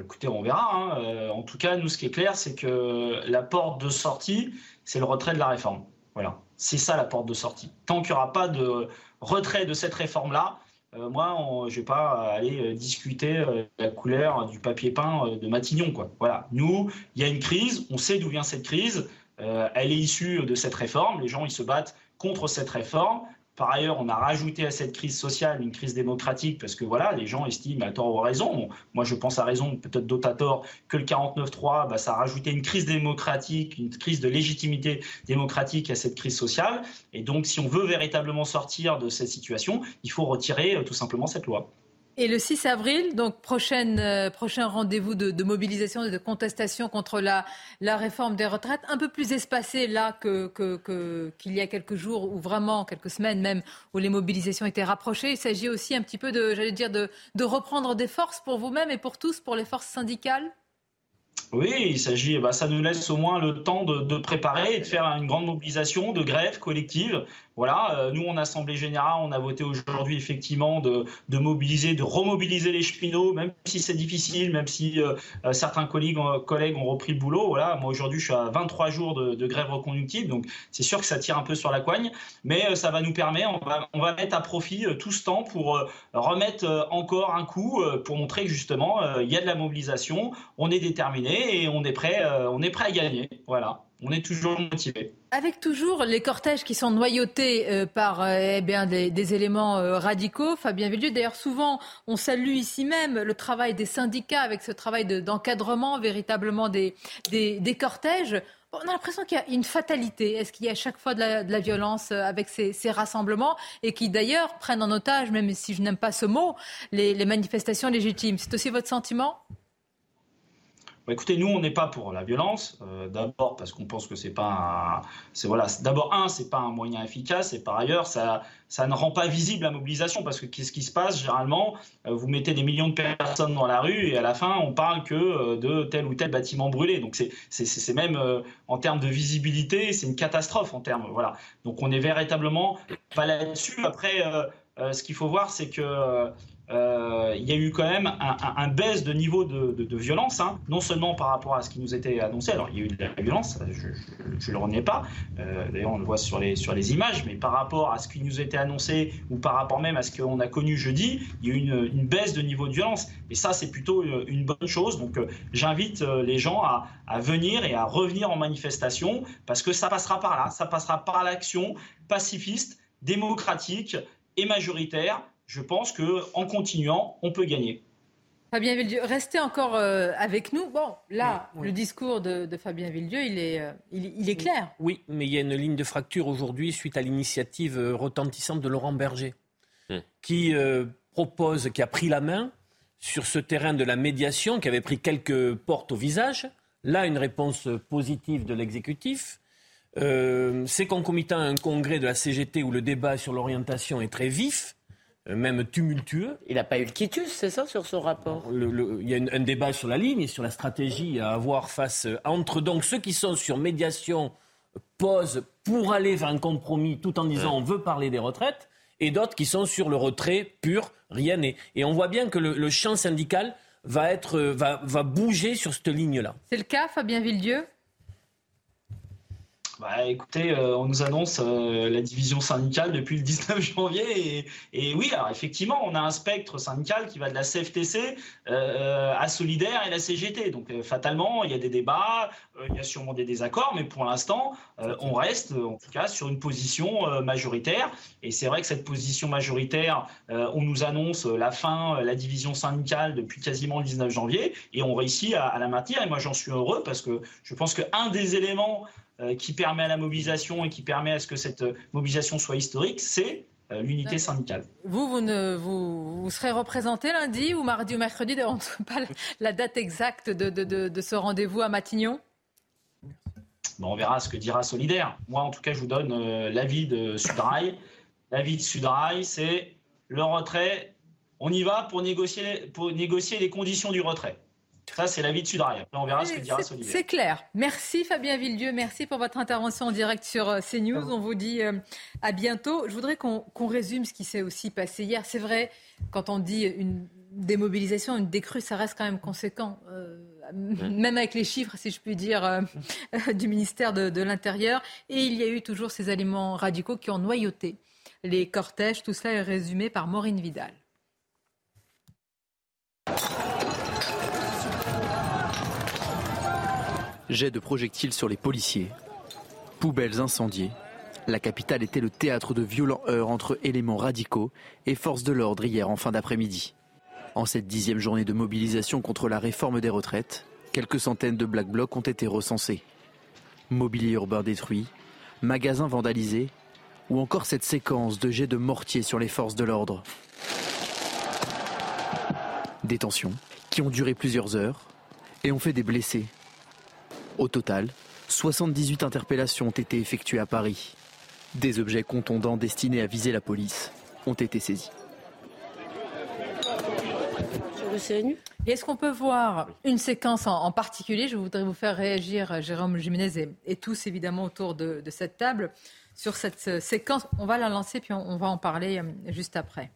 Écoutez, on verra. Hein. Euh, en tout cas, nous, ce qui est clair, c'est que la porte de sortie, c'est le retrait de la réforme. Voilà, c'est ça la porte de sortie. Tant qu'il n'y aura pas de retrait de cette réforme-là, euh, moi, je ne vais pas aller euh, discuter la couleur du papier peint de Matignon. Quoi. Voilà, nous, il y a une crise, on sait d'où vient cette crise. elle est issue de cette réforme. Les gens, ils se battent contre cette réforme. Par ailleurs, on a rajouté à cette crise sociale une crise démocratique parce que voilà, les gens estiment à tort ou à raison. moi, je pense à raison, peut-être d'autres à tort, que le 49-3, bah, ça a rajouté une crise démocratique, une crise de légitimité démocratique à cette crise sociale. Et donc, si on veut véritablement sortir de cette situation, il faut retirer euh, tout simplement cette loi. Et le 6 avril, donc euh, prochain rendez-vous de, mobilisation et de contestation contre la, réforme des retraites, un peu plus espacé là qu'il y a quelques jours ou vraiment quelques semaines même où les mobilisations étaient rapprochées. Il s'agit aussi un petit peu de, j'allais dire, de, reprendre des forces pour vous-même et pour tous, pour les forces syndicales. Oui, il s'agit, bah, ça nous laisse au moins le temps de, préparer et de faire une grande mobilisation de grève collective voilà, euh, nous en Assemblée Générale, on a voté aujourd'hui effectivement de, mobiliser, de remobiliser les cheminots, même si c'est difficile, même si euh, euh, certains collègues, ont repris le boulot. Voilà, moi aujourd'hui je suis à 23 jours de, grève reconductive, donc c'est sûr que ça tire un peu sur la coigne, mais ça va nous permettre, on va, on va mettre à profit tout ce temps pour remettre encore un coup, pour montrer que justement il y a de la mobilisation, on est déterminé et on est prêt, on est prêt à gagner. Voilà on est toujours motivé. Avec toujours les cortèges qui sont noyautés euh, par euh, eh des, éléments euh, radicaux, Fabien Villieu. D'ailleurs, souvent, on salue ici même le travail des syndicats avec ce travail d'encadrement véritablement des, des, cortèges. On a l'impression qu'il y a une fatalité. Est-ce qu'il y a à chaque fois de la, violence avec ces, rassemblements et qui d'ailleurs prennent en otage, même si je n'aime pas ce mot, les manifestations légitimes? C'est aussi votre sentiment? Bah, écoutez, nous, on n'est pas pour la violence. Euh, d'abord parce qu'on pense que c'est pas, c'est voilà, d'abord un, c'est pas un moyen efficace, et par ailleurs, ça, ça ne rend pas visible la mobilisation parce que qu'est-ce qui se passe généralement euh, Vous mettez des millions de personnes dans la rue et à la fin, on parle que euh, de tel ou tel bâtiment brûlé. Donc c'est, même en termes de visibilité, c'est une catastrophe en termes, voilà. Donc on est véritablement pas là-dessus. Après, ce qu'il faut voir, c'est que euh, il y a eu quand même un, baisse de niveau de, violence, hein. non seulement par rapport à ce qui nous était annoncé, alors il y a eu de la violence, je ne le reniais pas, euh, d'ailleurs on le voit sur les, images, mais par rapport à ce qui nous était annoncé ou par rapport même à ce qu'on a connu jeudi, il y a eu une, baisse de niveau de violence, et ça c'est plutôt une, bonne chose, donc euh, j'invite les gens à venir et à revenir en manifestation, parce que ça passera par là, ça passera par l'action pacifiste, démocratique et majoritaire je pense qu'en continuant, on peut gagner. Fabien Villedieu, restez encore euh, avec nous. Bon, là, le discours de, Fabien Villedieu, il est, euh, il, est clair. Oui, mais il y a une ligne de fracture aujourd'hui suite à l'initiative euh, retentissante de Laurent Berger, hum. qui propose, qui a pris la main sur ce terrain de la médiation, qui avait pris quelques portes au visage. Là, une réponse positive de l'exécutif. C'est concomitant à un congrès de la CGT où le débat sur l'orientation est très vif. Euh, même tumultueux. Il n'a pas eu le quitus, c'est ça, sur son rapport? Il y a un débat sur la ligne et sur la stratégie à avoir face euh, entre donc ceux qui sont sur médiation, pause pour aller vers un compromis tout en disant on veut parler des retraites, et d'autres qui sont sur le retrait pur, rien n'est. Et on voit bien que le, champ syndical va, être, va, va bouger sur cette ligne-là. C'est le cas, Fabien Villedieu? Bah, écoutez, euh, on nous annonce euh, la division syndicale depuis le 19 janvier. Et, oui, alors effectivement, on a un spectre syndical qui va de la CFTC euh, à Solidaire et la CGT. Donc fatalement, il y a des débats, il y a sûrement des désaccords, mais pour l'instant, on reste en tout cas sur une position majoritaire. Et c'est vrai que cette position majoritaire, on nous annonce la fin, la division syndicale depuis quasiment le 19 janvier, et on réussit à, à la maintenir. Et moi, j'en suis heureux parce que je pense qu'un des éléments qui permet à la mobilisation et qui permet à ce que cette euh, mobilisation soit historique, c'est euh, l'unité syndicale. Vous, vous, ne, vous, serez représenté lundi ou mardi ou mercredi On ne pas la date exacte de, de, ce rendez-vous à Matignon? Bon, On verra ce que dira Solidaire. Moi, en tout cas, je vous donne l'avis de Sudrail. L'avis de Sudrail, c'est le retrait. On y va pour négocier, pour négocier les conditions du retrait. Ça, c'est l'avis de Sudrail. Après, on verra ce que dira. C'est clair. Merci Fabien Villedieu. Merci pour votre intervention en direct sur euh, CNews. On vous dit euh, à bientôt. Je voudrais qu'on résume ce qui s'est aussi passé hier. C'est vrai, quand on dit une démobilisation, une décrue, ça reste quand même conséquent. Euh, même avec les chiffres, si je puis dire, du ministère de, de l'Intérieur. Et il y a eu toujours ces aliments radicaux qui ont noyauté les cortèges. Tout cela est résumé par Maureen Vidal. Jets de projectiles sur les policiers. Poubelles incendiées. La capitale était le théâtre de violents heurts entre éléments radicaux et forces de l'ordre hier en fin d'après-midi. En cette dixième journée de mobilisation contre la réforme des retraites, quelques centaines de black blocs ont été recensés. Mobilier urbain détruit, magasins vandalisés, ou encore cette séquence de jets de mortier sur les forces de l'ordre. Des tensions qui ont duré plusieurs heures et ont fait des blessés, au total, 78 interpellations ont été effectuées à Paris. Des objets contondants destinés à viser la police ont été saisis. Est-ce qu'on peut voir une séquence en, particulier? Je voudrais vous faire réagir, euh, Jérôme Jiménez et, tous évidemment autour de, cette table, sur cette euh, séquence. On va la lancer puis on va en parler euh, juste après.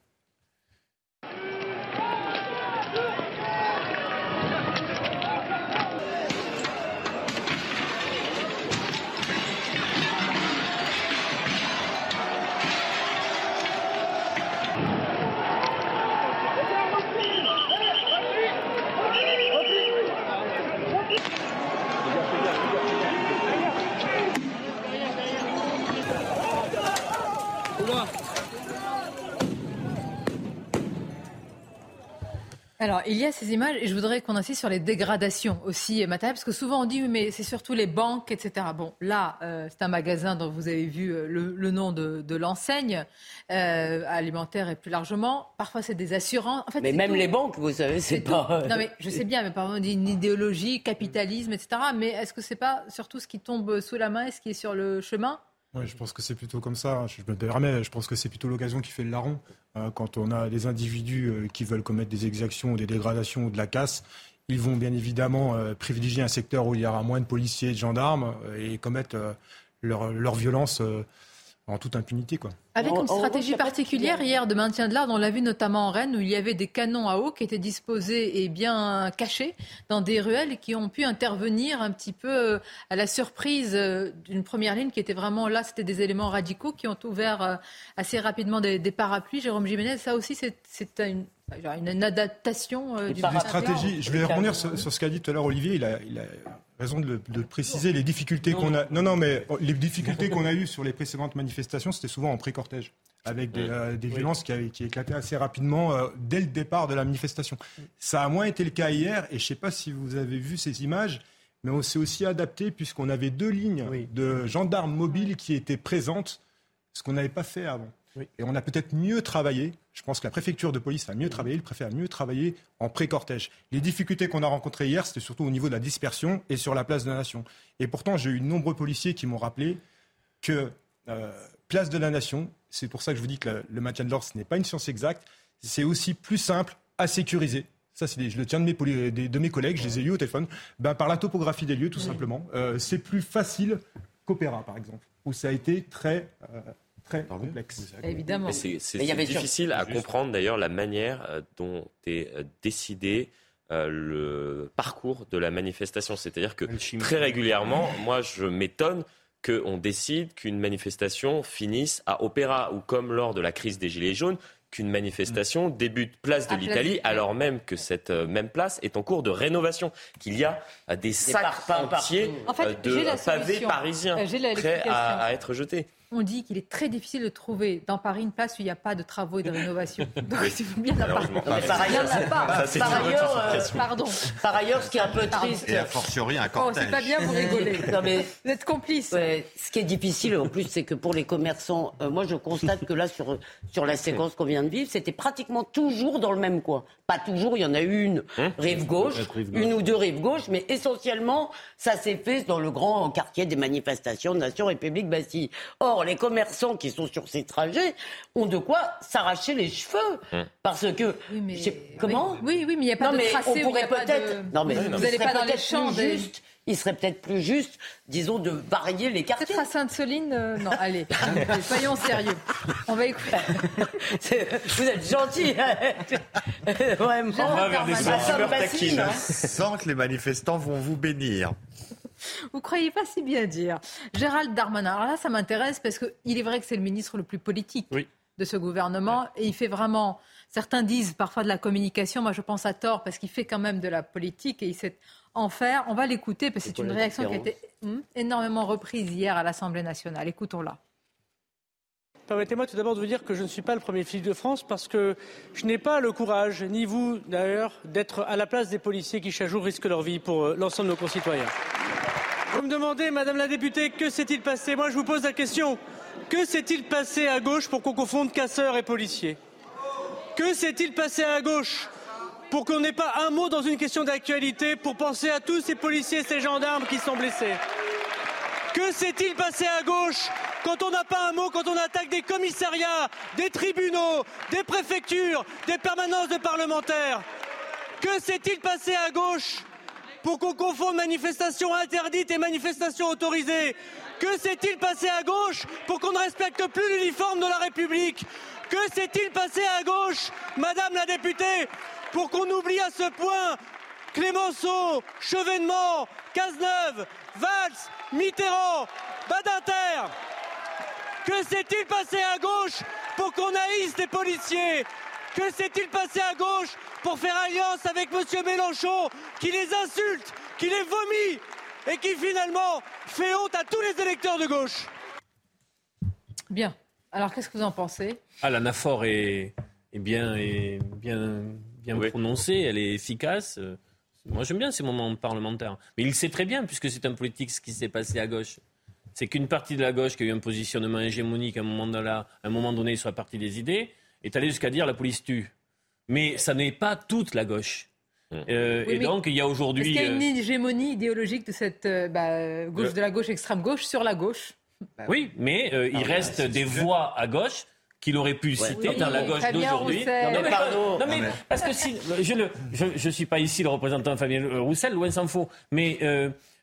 Alors, il y a ces images et je voudrais qu'on insiste sur les dégradations aussi matérielles, parce que souvent on dit, mais c'est surtout les banques, etc. Bon, là, euh, c'est un magasin dont vous avez vu euh, le, nom de, l'enseigne, euh, alimentaire et plus largement. Parfois, c'est des assurances. En fait, mais même les banques, vous savez, c'est pas... Non, mais je sais bien, mais parfois on dit une idéologie, capitalisme, etc. Mais est-ce que c'est pas surtout ce qui tombe sous la main et ce qui est sur le chemin? Oui, je pense que c'est plutôt comme ça. Je me permets, je pense que c'est plutôt l'occasion qui fait le larron. Euh, quand on a des individus euh, qui veulent commettre des exactions, des dégradations ou de la casse, ils vont bien évidemment euh, privilégier un secteur où il y aura moins de policiers et de gendarmes et commettre leur, leur violence en toute impunité. Quoi. Avec une stratégie particulière hier de maintien de l'ordre, on l'a vu notamment en Rennes, où il y avait des canons à eau qui étaient disposés et bien cachés dans des ruelles et qui ont pu intervenir un petit peu euh, à la surprise euh, d'une première ligne qui était vraiment là, c'était des éléments radicaux qui ont ouvert euh, assez rapidement des, parapluies. Jérôme Jiménez, ça aussi c'est une, une adaptation du stratégie. Je vais revenir sur, ce qu'a dit tout à l'heure Olivier. Il a, il a raison de, le, préciser, les difficultés qu'on a. Non, non, mais oh, les difficultés qu'on a eues sur les précédentes manifestations, c'était souvent en pré-cortège, avec des, euh, violences qui, qui, éclataient assez rapidement euh, dès le départ de la manifestation. Ça a moins été le cas hier, et je ne sais pas si vous avez vu ces images, mais on s'est aussi adapté puisqu'on avait deux lignes de gendarmes mobiles qui étaient présentes, ce qu'on n'avait pas fait avant. Et on a peut-être mieux travaillé. Je pense que la préfecture de police a mieux travaillé, le préfet a mieux travaillé en pré-cortège. Les difficultés qu'on a rencontrées hier, c'était surtout au niveau de la dispersion et sur la place de la Nation. Et pourtant, j'ai eu de nombreux policiers qui m'ont rappelé que euh, place de la Nation, c'est pour ça que je vous dis que le maintien de l'ordre, ce n'est pas une science exacte, c'est aussi plus simple à sécuriser. Ça, c'est je le tiens de mes, de mes collègues, je les ai eus au téléphone, ben, par la topographie des lieux, tout simplement. Euh, c'est plus facile qu'Opéra, par exemple, où ça a été très... Euh, très complexe. Évidemment. C'est difficile à comprendre d'ailleurs la manière euh, dont est euh, décidé euh, le parcours de la manifestation. C'est-à-dire que très régulièrement, moi je m'étonne qu'on décide qu'une manifestation finisse à Opéra ou comme lors de la crise des Gilets jaunes, qu'une manifestation débute place de l'Italie, alors même que cette même place est en cours de rénovation, qu'il y a euh, des sacs entiers euh, de pavés parisiens prêts à être jetés on dit qu'il est très difficile de trouver dans Paris une place où il n'y a pas de travaux et de rénovation. Donc il faut bien la Par ailleurs, pas. par ailleurs, euh, pardon. Par ailleurs, ce qui est un peu triste. Et a fortiori un cortège. Oh, c'est pas bien, vous rigolez. non, mais, vous êtes complice. ce qui est difficile en plus, c'est que pour les commerçants, euh, moi je constate que là, sur, sur la séquence qu'on vient de vivre, c'était pratiquement toujours dans le même coin. Pas toujours, il y en a une hein rive gauche, une ou deux rives gauche, mais essentiellement, ça s'est fait dans le grand quartier des manifestations Nation République Bastille. Or, les commerçants qui sont sur ces trajets ont de quoi s'arracher les cheveux. Hum. Parce que. Oui, mais... Comment oui, oui, mais il n'y a pas de tracé. On pourrait peut-être. Non, mais vous n'allez pas dans les champs. Juste il serait peut-être plus juste, disons, de varier les quartiers. Peut-être à Sainte-Soline, euh, non, allez, soyons sérieux. On va écouter. Vous êtes gentil. Hein. Vraiment. On va vers des taquines. Hein. Sans que les manifestants vont vous bénir. Vous croyez pas si bien dire. Gérald Darmanin, alors là, ça m'intéresse parce qu'il est vrai que c'est le ministre le plus politique de ce gouvernement et il fait vraiment. Certains disent parfois de la communication, moi je pense à tort parce qu'il fait quand même de la politique et il sait en faire. On va l'écouter parce que c'est une réaction qui a été hmm, énormément reprise hier à l'Assemblée nationale. Écoutons-la. Permettez-moi tout d'abord de vous dire que je ne suis pas le premier flic de France parce que je n'ai pas le courage, ni vous d'ailleurs, d'être à la place des policiers qui chaque jour risquent leur vie pour euh, l'ensemble de nos concitoyens. Vous me demandez, Madame la députée, que s'est-il passé? Moi, je vous pose la question. Que s'est-il passé à gauche pour qu'on confonde casseurs et policiers? Que s'est-il passé à gauche pour qu'on n'ait pas un mot dans une question d'actualité pour penser à tous ces policiers et ces gendarmes qui sont blessés? Que s'est-il passé à gauche quand on n'a pas un mot, quand on attaque des commissariats, des tribunaux, des préfectures, des permanences de parlementaires? Que s'est-il passé à gauche pour qu'on confonde manifestations interdites et manifestations autorisées Que s'est-il passé à gauche pour qu'on ne respecte plus l'uniforme de la République? Que s'est-il passé à gauche, Madame la députée, pour qu'on oublie à ce point Clémenceau, Chevènement, Cazeneuve, Valls, Mitterrand, Badinter? Que s'est-il passé à gauche pour qu'on haïsse des policiers Que s'est-il passé à gauche pour faire alliance avec M. Mélenchon qui les insulte, qui les vomit et qui finalement fait honte à tous les électeurs de gauche? Bien. Alors qu'est-ce que vous en pensez? Ah, l'anaphore est, est, bien, est bien, bien prononcée, elle est efficace. Moi, j'aime bien ces moments parlementaires. Mais il sait très bien, puisque c'est un politique, ce qui s'est passé à gauche c'est qu'une partie de la gauche qui a eu un positionnement hégémonique à un moment, un moment donné sur la partie des idées est allée jusqu'à dire la police tue. Mais ça n'est pas toute la gauche. Mmh. Euh, et donc, il y a aujourd'hui. Est-ce qu'il y a une euh, hégémonie idéologique de cette euh, bah, gauche de la gauche, extrême gauche, sur la gauche? Oui, mais il reste des voix à gauche qu'il aurait pu citer dans la gauche d'aujourd'hui. Non, mais, pardon. Non, mais parce que si, je ne je, suis pas ici le représentant de Fabien Roussel, loin s'en faut. Mais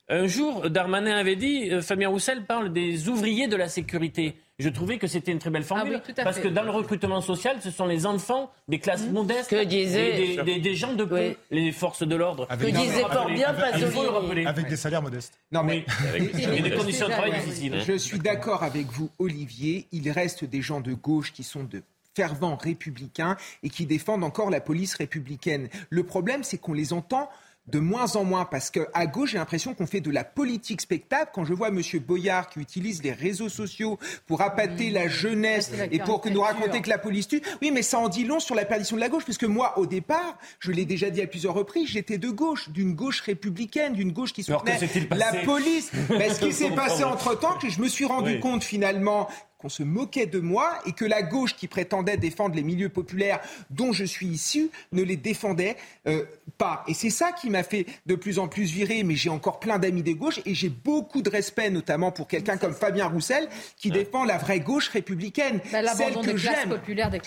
un jour, Darmanin avait dit, euh, Fabien Roussel parle des ouvriers de la sécurité. Je trouvais que c'était une très belle ah formule. parce que dans le recrutement social, ce sont les enfants des classes mmh. modestes. Que disait... Des, gens de peu, les forces de l'ordre. Que disait fort bien Pasolini. Avec des salaires modestes. Non, mais. avec, des conditions de travail difficiles. Je suis d'accord avec vous, Olivier. Il reste des gens de gauche qui sont de fervents républicains et qui défendent encore la police républicaine. Le problème, c'est qu'on les entend de moins en moins parce qu'à gauche, j'ai l'impression qu'on fait de la politique spectacle. Quand je vois M. Boyard qui utilise les réseaux sociaux pour appâter la jeunesse et pour que nous raconter que la police tue, oui, mais ça en dit long sur la perdition de la gauche, puisque moi, au départ, je l'ai déjà dit à plusieurs reprises, j'étais de gauche, d'une gauche républicaine, d'une gauche qui soutenait la police. Mais ce qui s'est passé entre-temps, que je me suis rendu compte finalement qu'on se moquait de moi et que la gauche qui prétendait défendre les milieux populaires dont je suis issu ne les défendait euh, pas. Et c'est ça qui m'a fait de plus en plus virer, mais j'ai encore plein d'amis des gauches et j'ai beaucoup de respect notamment pour quelqu'un comme Fabien Roussel qui défend la vraie gauche républicaine, bah, celle que j'aime.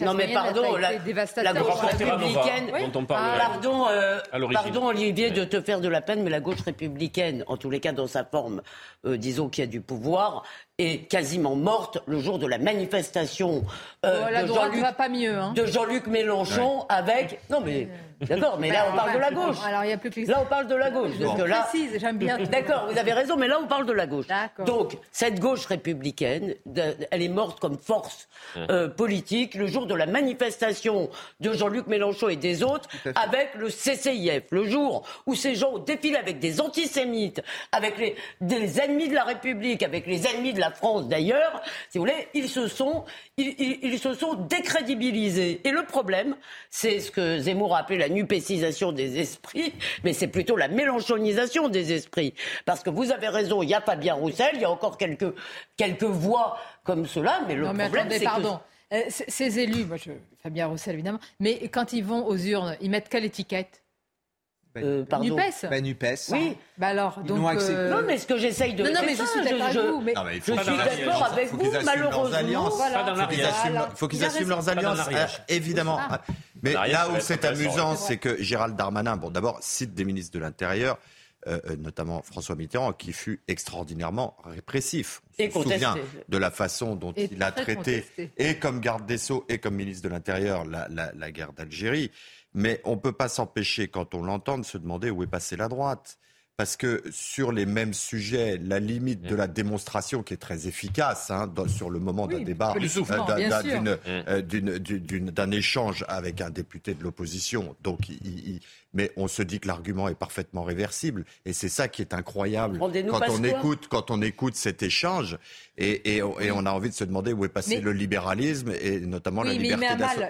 non mais pardon, la, la, gauche républicaine, pardon, euh, pardon Olivier de te faire de la peine, mais la gauche républicaine, en tous les cas dans sa forme, euh, disons qui a du pouvoir, est quasiment morte le jour de la manifestation euh, de Jean-Luc hein. Jean Mélenchon avec non mais D'accord, mais là, on parle de la gauche. Alors, il y a plus que Là, on parle de la gauche. Je précise, j'aime bien. D'accord, vous avez raison, mais là, on parle de la gauche. Donc, cette gauche républicaine, elle est morte comme force euh, politique le jour de la manifestation de Jean-Luc Mélenchon et des autres avec le CCIF. Le jour où ces gens défilé avec des antisémites, avec les, des ennemis de la République, avec les ennemis de la France d'ailleurs, si vous voulez, ils se sont, ils, ils se sont décrédibilisés. Et le problème, c'est ce que Zemmour a appelé la nupécisation des esprits, mais c'est plutôt la mélanchonisation des esprits. Parce que vous avez raison, il y a Fabien Roussel, il y a encore quelques, quelques voix comme cela, mais le non, mais problème, attendez, c'est pardon. Euh, c- ces élus, moi, je, Fabien Roussel évidemment, mais quand ils vont aux urnes, ils mettent quelle étiquette? Euh, pardon. Nupes? Ben, Nupes. Oui. Bah alors, Ils donc. euh, Non, mais ce que j'essaye de. Non, non, c'est mais je suis d'accord avec vous, mais- Non, mais il Je faut suis qu'ils d'accord assument- avec faut vous, qu'ils assument malheureusement. leurs alliances. Voilà. Faut qu'ils assument, Voilà. assument leurs alliances, euh, évidemment. Mais là où c'est amusant, c'est que Gérald Darmanin, bon, d'abord, cite des ministres de l'Intérieur, euh, euh, notamment François Mitterrand, qui fut extraordinairement répressif. On Et se souvient de la façon dont Et il a traité, contesté. et comme garde des Sceaux, et comme ministre de l'Intérieur, la, la- la guerre d'Algérie. Mais on ne peut pas s'empêcher, quand on l'entend, de se demander où est passée la droite. Parce que sur les mêmes sujets, la limite de la démonstration qui est très efficace hein, dans- sur le moment d'un Oui, débat, d'un- euh, d'une- d'une- d'un échange avec un député de l'opposition. Donc, il- il- mais on se dit que l'argument est parfaitement réversible, et c'est ça qui est incroyable quand on écoute quand on écoute cet échange, et, et, on- et on a envie de se demander où est passé Mais- le libéralisme et notamment oui, la liberté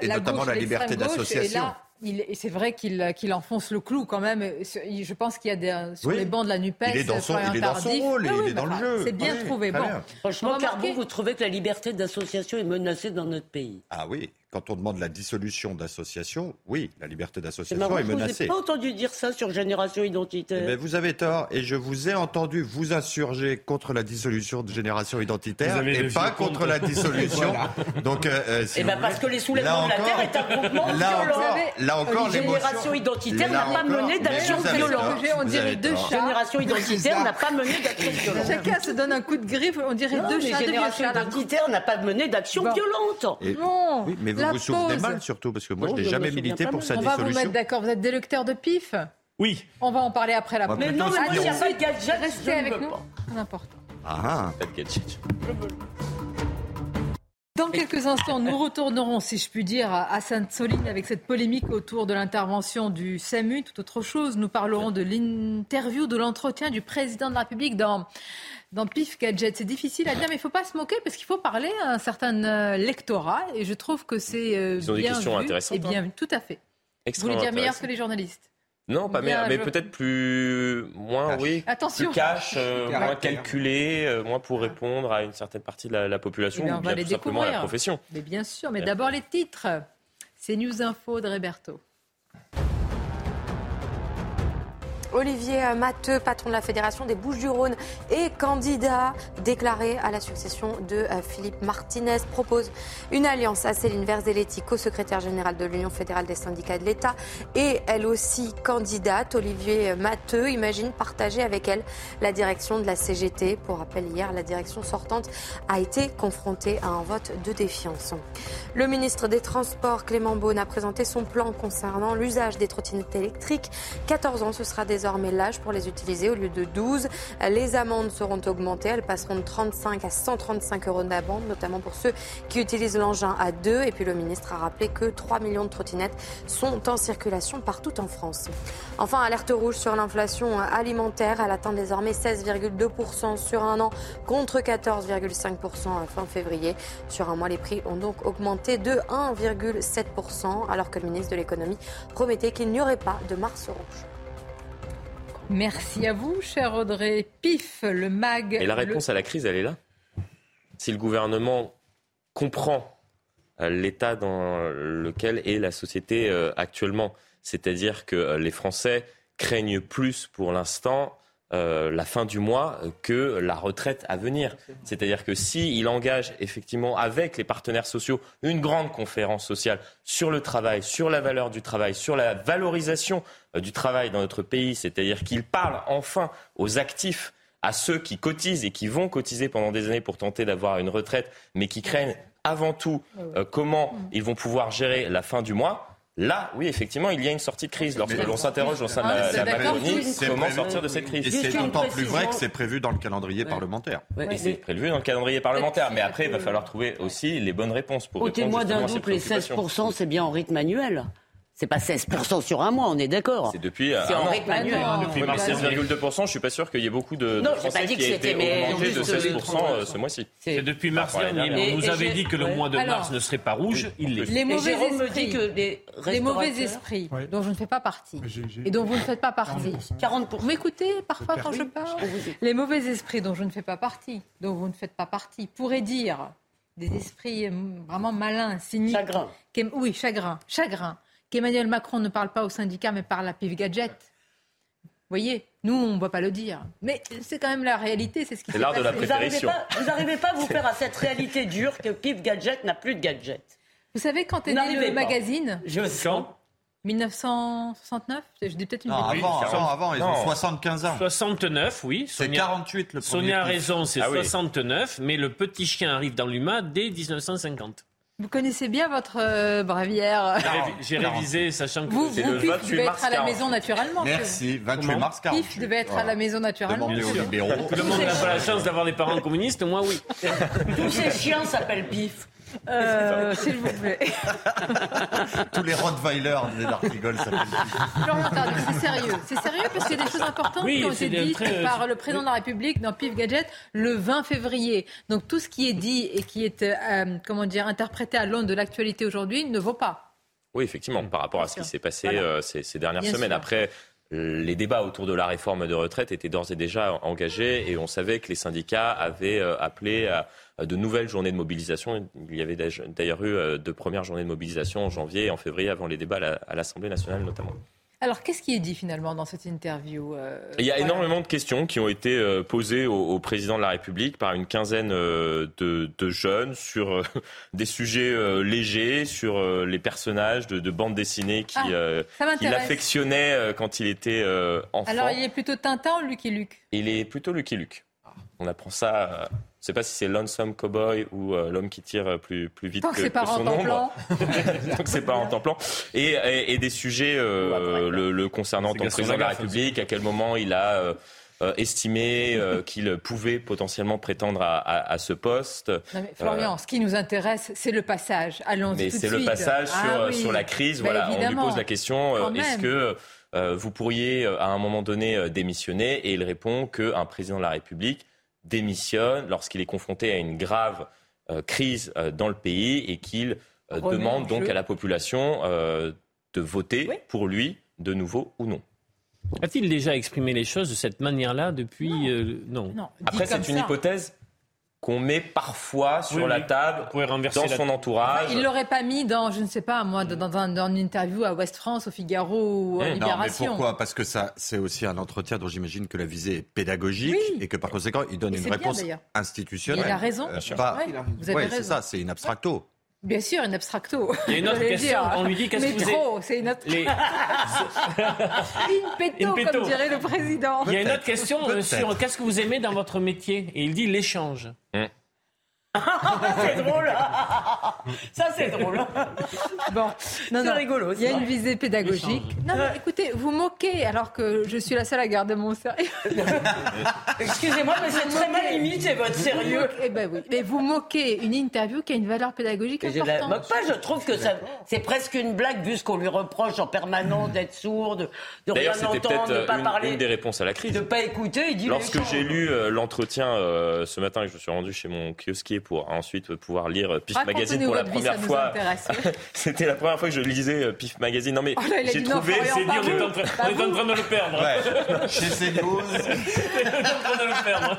et notamment la d'association. Et là, il- et c'est vrai qu'il qu'il enfonce le clou quand même. Il- Je pense qu'il y a des, sur Oui. les bancs de la NUPES. Il est dans son- Florian il est dans son Tardif. rôle, Ah il est dans bah, le jeu. C'est bien Oui, trouvé. Bon. bien. Franchement, Carbon, vous trouvez que la liberté d'association est menacée dans notre pays Ah oui, quand on demande la dissolution d'associations, oui, la liberté C'est d'association marrant, est je vous ai menacée. pas entendu dire ça sur Génération Identitaire. Eh ben, vous avez tort, et je vous ai entendu vous insurger contre la dissolution de Génération Identitaire et pas contre la dissolution. Donc, euh, euh, si Eh ben vous parce que les soulèvements de la encore- Terre est un groupement là violent. encore, là encore, génération identitaire n'a pas mené mais d'action violente. On dirait deux chats. Génération Identitaire n'a pas mené d'action violente. Chacun se donne un coup de griffe. On dirait deux mais chats, Génération. Identitaire n'a pas mené d'action violente. Et- Non, mais vous la vous souvenez pause. mal surtout, parce que moi Non, je n'ai jamais milité pas pour mal. sa On va vous dissolution. mettre d'accord. Vous êtes des lecteurs de pif Oui. On va en parler après la pause. Mais non, mais moi, il n'y a pas de gadget. je Restez ne avec veux nous. pas. C'est important. Ah, Peut-être gadget. Dans quelques instants, nous retournerons, si je puis dire, à à Sainte-Soline avec cette polémique autour de l'intervention du SAMU. Tout autre chose, nous parlerons de l'interview, de l'entretien du président de la République dans, dans PIF Gadget. C'est difficile à dire, mais il ne faut pas se moquer parce qu'il faut parler à un certain euh, lectorat et je trouve que c'est euh, Ils ont des bien questions vu intéressantes, Et bien, hein. tout à fait. Vous voulez dire meilleur que les journalistes? Non, pas Bien, meilleur, mais je- peut-être plus, moins, oui, Attention. plus cash, euh, moins calculé, euh, moins pour répondre à une certaine partie de la, la population Eh bien, ou on va bien les tout simplement à la découvrir. profession. Mais bien sûr, mais Bien. d'abord les titres. C'est News Info de Roberto. Olivier Matteux, patron de la Fédération des Bouches-du-Rhône et candidat déclaré à la succession de euh, Philippe Martinez, propose une alliance à Céline Verzelletti, co-secrétaire générale de l'Union fédérale des syndicats de l'État et elle aussi candidate. Olivier Matteux imagine partager avec elle la direction de la CGT. Pour rappel, hier, la direction sortante a été confrontée à un vote de défiance. Le ministre des Transports, Clément Beaune, a présenté son plan concernant l'usage des trottinettes électriques. 14 ans, ce sera désormais l'âge pour les utiliser au lieu de 12. Les amendes seront augmentées. Elles passeront de 35 à 135 euros d'amende, notamment pour ceux qui utilisent l'engin à deux. Et puis le ministre a rappelé que 3 millions de trottinettes sont en circulation partout en France. Enfin, alerte rouge sur l'inflation alimentaire. Elle atteint désormais 16,2% sur un an contre 14,5% à fin février. Sur un mois, les prix ont donc augmenté de 1,7% alors que le ministre de l'économie promettait qu'il n'y aurait pas de mars rouge. Merci à vous, cher Audrey. PIF, le MAG. Et la le- réponse à la crise, elle est là. Si le gouvernement comprend euh, l'état dans lequel est la société euh, actuellement, c'est-à-dire que euh, les Français craignent plus pour l'instant euh, la fin du mois que la retraite à venir. C'est-à-dire que s'il engage effectivement avec les partenaires sociaux une grande conférence sociale sur le travail, sur la valeur du travail, sur la valorisation euh, du travail dans notre pays, c'est-à-dire qu'il parle enfin aux actifs à ceux qui cotisent et qui vont cotiser pendant des années pour tenter d'avoir une retraite, mais qui craignent avant tout euh, comment ils vont pouvoir gérer la fin du mois. Là, oui, effectivement, il y a une sortie de crise. Lorsque l'on s'interroge au sein de la, la Macronie, C'est comment prévu. sortir de cette Et crise? C'est d'autant plus vrai que c'est prévu dans le calendrier parlementaire. Et c'est prévu dans le calendrier parlementaire. Mais après, il va falloir trouver aussi les bonnes réponses pour répondre Ôtez-moi justement d'un doute, les préoccupations. 16%, c'est bien en rythme annuel. C'est pas 16% sur un mois, on est d'accord. C'est depuis euh, C'est en rythme annuel. Depuis mars mais alors- 16,2%, je suis pas sûr qu'il y ait beaucoup de, de Non, j'ai Français pas dit qui que aient c'était, été mais augmentés de juste, 16% euh, ce mois-ci. C'est depuis mars dernier. On dernière. nous avait dit que le mois de Alors, mars ne serait pas rouge. Il l'est. Les mauvais esprits, dit que les les mauvais esprits Ouais. dont je ne fais pas partie et dont vous ne faites pas partie. 40%. Vous m'écoutez parfois quand je parle Les mauvais esprits dont je ne fais pas partie, dont vous ne faites pas partie, pourraient dire des esprits vraiment malins, cyniques. Chagrin. Oui, chagrin, chagrin. Qu'Emmanuel Macron ne parle pas aux syndicats mais parle à Pif Gadget. Vous voyez, nous, on ne va pas le dire. Mais c'est quand même la réalité, c'est ce qui C'est s'est l'art de la passé. Vous n'arrivez pas, vous n'arrivez pas à vous faire à cette réalité dure que Pif Gadget n'a plus de gadget. Vous savez quand est né le pas. magazine Je sens. 1969 Je dis peut-être une Non, avant, avant, avant, ils ont Non. 75 ans. 69, oui. C'est Sonia- 48 le premier. Sonia a raison, c'est Ah oui. 69, mais le petit chien arrive dans l'UMA dès 1950. Vous connaissez bien votre euh, bravière. J'ai révi- J'ai révisé, sachant que Vous, vous le Pif, 28 devez mars être à la 40. maison naturellement. Merci, 28 Comment mars 48. Pif devait être à la maison naturellement. Demandez aux monsieur. libéraux. Tout le monde n'a pas la chance d'avoir des parents communistes, moi oui. Tous ces chiens s'appellent Pif. Euh, S'il vous plaît. Tous les Rottweilers des s'appellent Pif. Florian Tardif, c'est sérieux. C'est sérieux parce qu'il y a des choses importantes Oui, qui ont été dites très- par le président de la République dans Pif Gadget le 20 février. Donc tout ce qui est dit et qui est euh, comment dire interprété à l'aune de l'actualité aujourd'hui ne vaut pas. Oui, effectivement, par rapport à ce qui s'est passé Voilà. euh, ces, ces dernières Bien semaines. sûr. Après, euh, les débats autour de la réforme de retraite étaient d'ores et déjà engagés et on savait que les syndicats avaient euh, appelé à de nouvelles journées de mobilisation. Il y avait d'ailleurs- eu euh, de premières journées de mobilisation en janvier et en février avant les débats à la- à l'Assemblée nationale notamment. Alors qu'est-ce qui est dit finalement dans cette interview euh, Il y a voilà. énormément de questions qui ont été euh, posées au, au président de la République par une quinzaine euh, de, de jeunes sur euh, des sujets euh, légers, sur euh, les personnages de, de bandes dessinées qui, Ah, euh, affectionnait euh, quand il était euh, enfant. Alors il est plutôt Tintin ou Lucky Luke? Il est plutôt Lucky Luke. On apprend ça. Euh, je ne sais pas si c'est Lonesome Cowboy ou euh, l'homme qui tire plus, plus vite Tant que que, pas que son en temps ombre. plan. Donc c'est pas en temps plan. Et, et, et des sujets euh, le, le concernant en tant que président de la République, à quel moment il a euh, euh, estimé euh, qu'il pouvait potentiellement prétendre à, à- à ce poste. Non, mais Florian, ce qui nous intéresse, c'est le passage. Allons-y Euh, Mais c'est le passage sur, Ah oui. sur la crise. Bah, voilà, on lui pose la question euh, est-ce que euh, vous pourriez euh, à un moment donné euh, démissionner? Et il répond qu'un président de la République démissionne lorsqu'il est confronté à une grave euh, crise euh, dans le pays et qu'il euh, demande donc jeu. à la population euh, de voter pour lui de nouveau ou non. A-t-il déjà exprimé les choses de cette manière-là depuis euh, Non. Après, c'est une ça. hypothèse qu'on met parfois sur Oui, la table dans la- son entourage. Il l'aurait pas mis dans, je ne sais pas, moi, dans, un- dans une interview à West France, au Figaro ou à Mmh. Non, mais Libération. pourquoi? Parce que ça, c'est aussi un entretien dont j'imagine que la visée est pédagogique Oui. et que par conséquent, il donne Et une bien, réponse institutionnelle. Il a raison. Euh, Bien sûr. pas- Ouais, vous avez Ouais, raison. c'est ça, c'est une abstracto. Bien sûr, une abstracto. Il y a une autre question, dire. on lui dit qu'est-ce que vous trop, c'est une autre... Les- Une péto, Une péto. comme dirait le président. Il y a une autre question euh, sur qu'est-ce que vous aimez dans votre métier? Et il dit l'échange. c'est drôle. Ça, c'est drôle. Bon, non, C'est non. rigolo, Il y a une visée pédagogique. Non, mais écoutez, vous moquez alors que je suis la seule à garder mon sérieux. Excusez-moi, mais c'est très mal imité, votre sérieux. Eh ben oui. Mais vous moquez une interview qui a une valeur pédagogique Je la importante. moque pas, je trouve que ça, c'est presque une blague vu ce qu'on lui reproche en permanence d'être sourd, de, de rien entendre, de pas euh, parler, une, une des réponses à la crise. de pas écouter. Il dit Lorsque j'ai lu euh, l'entretien euh, ce matin et que je me suis rendu chez mon kiosquier pour ensuite pouvoir lire Pif Magazine pour la vie, première fois. C'était la première fois que je lisais euh, Pif Magazine. Non mais Oh j'ai trouvé. C'est dit, on est en train, Pas on est en vous. train de le perdre. Ouais. Chez CNews, On est en train de le perdre.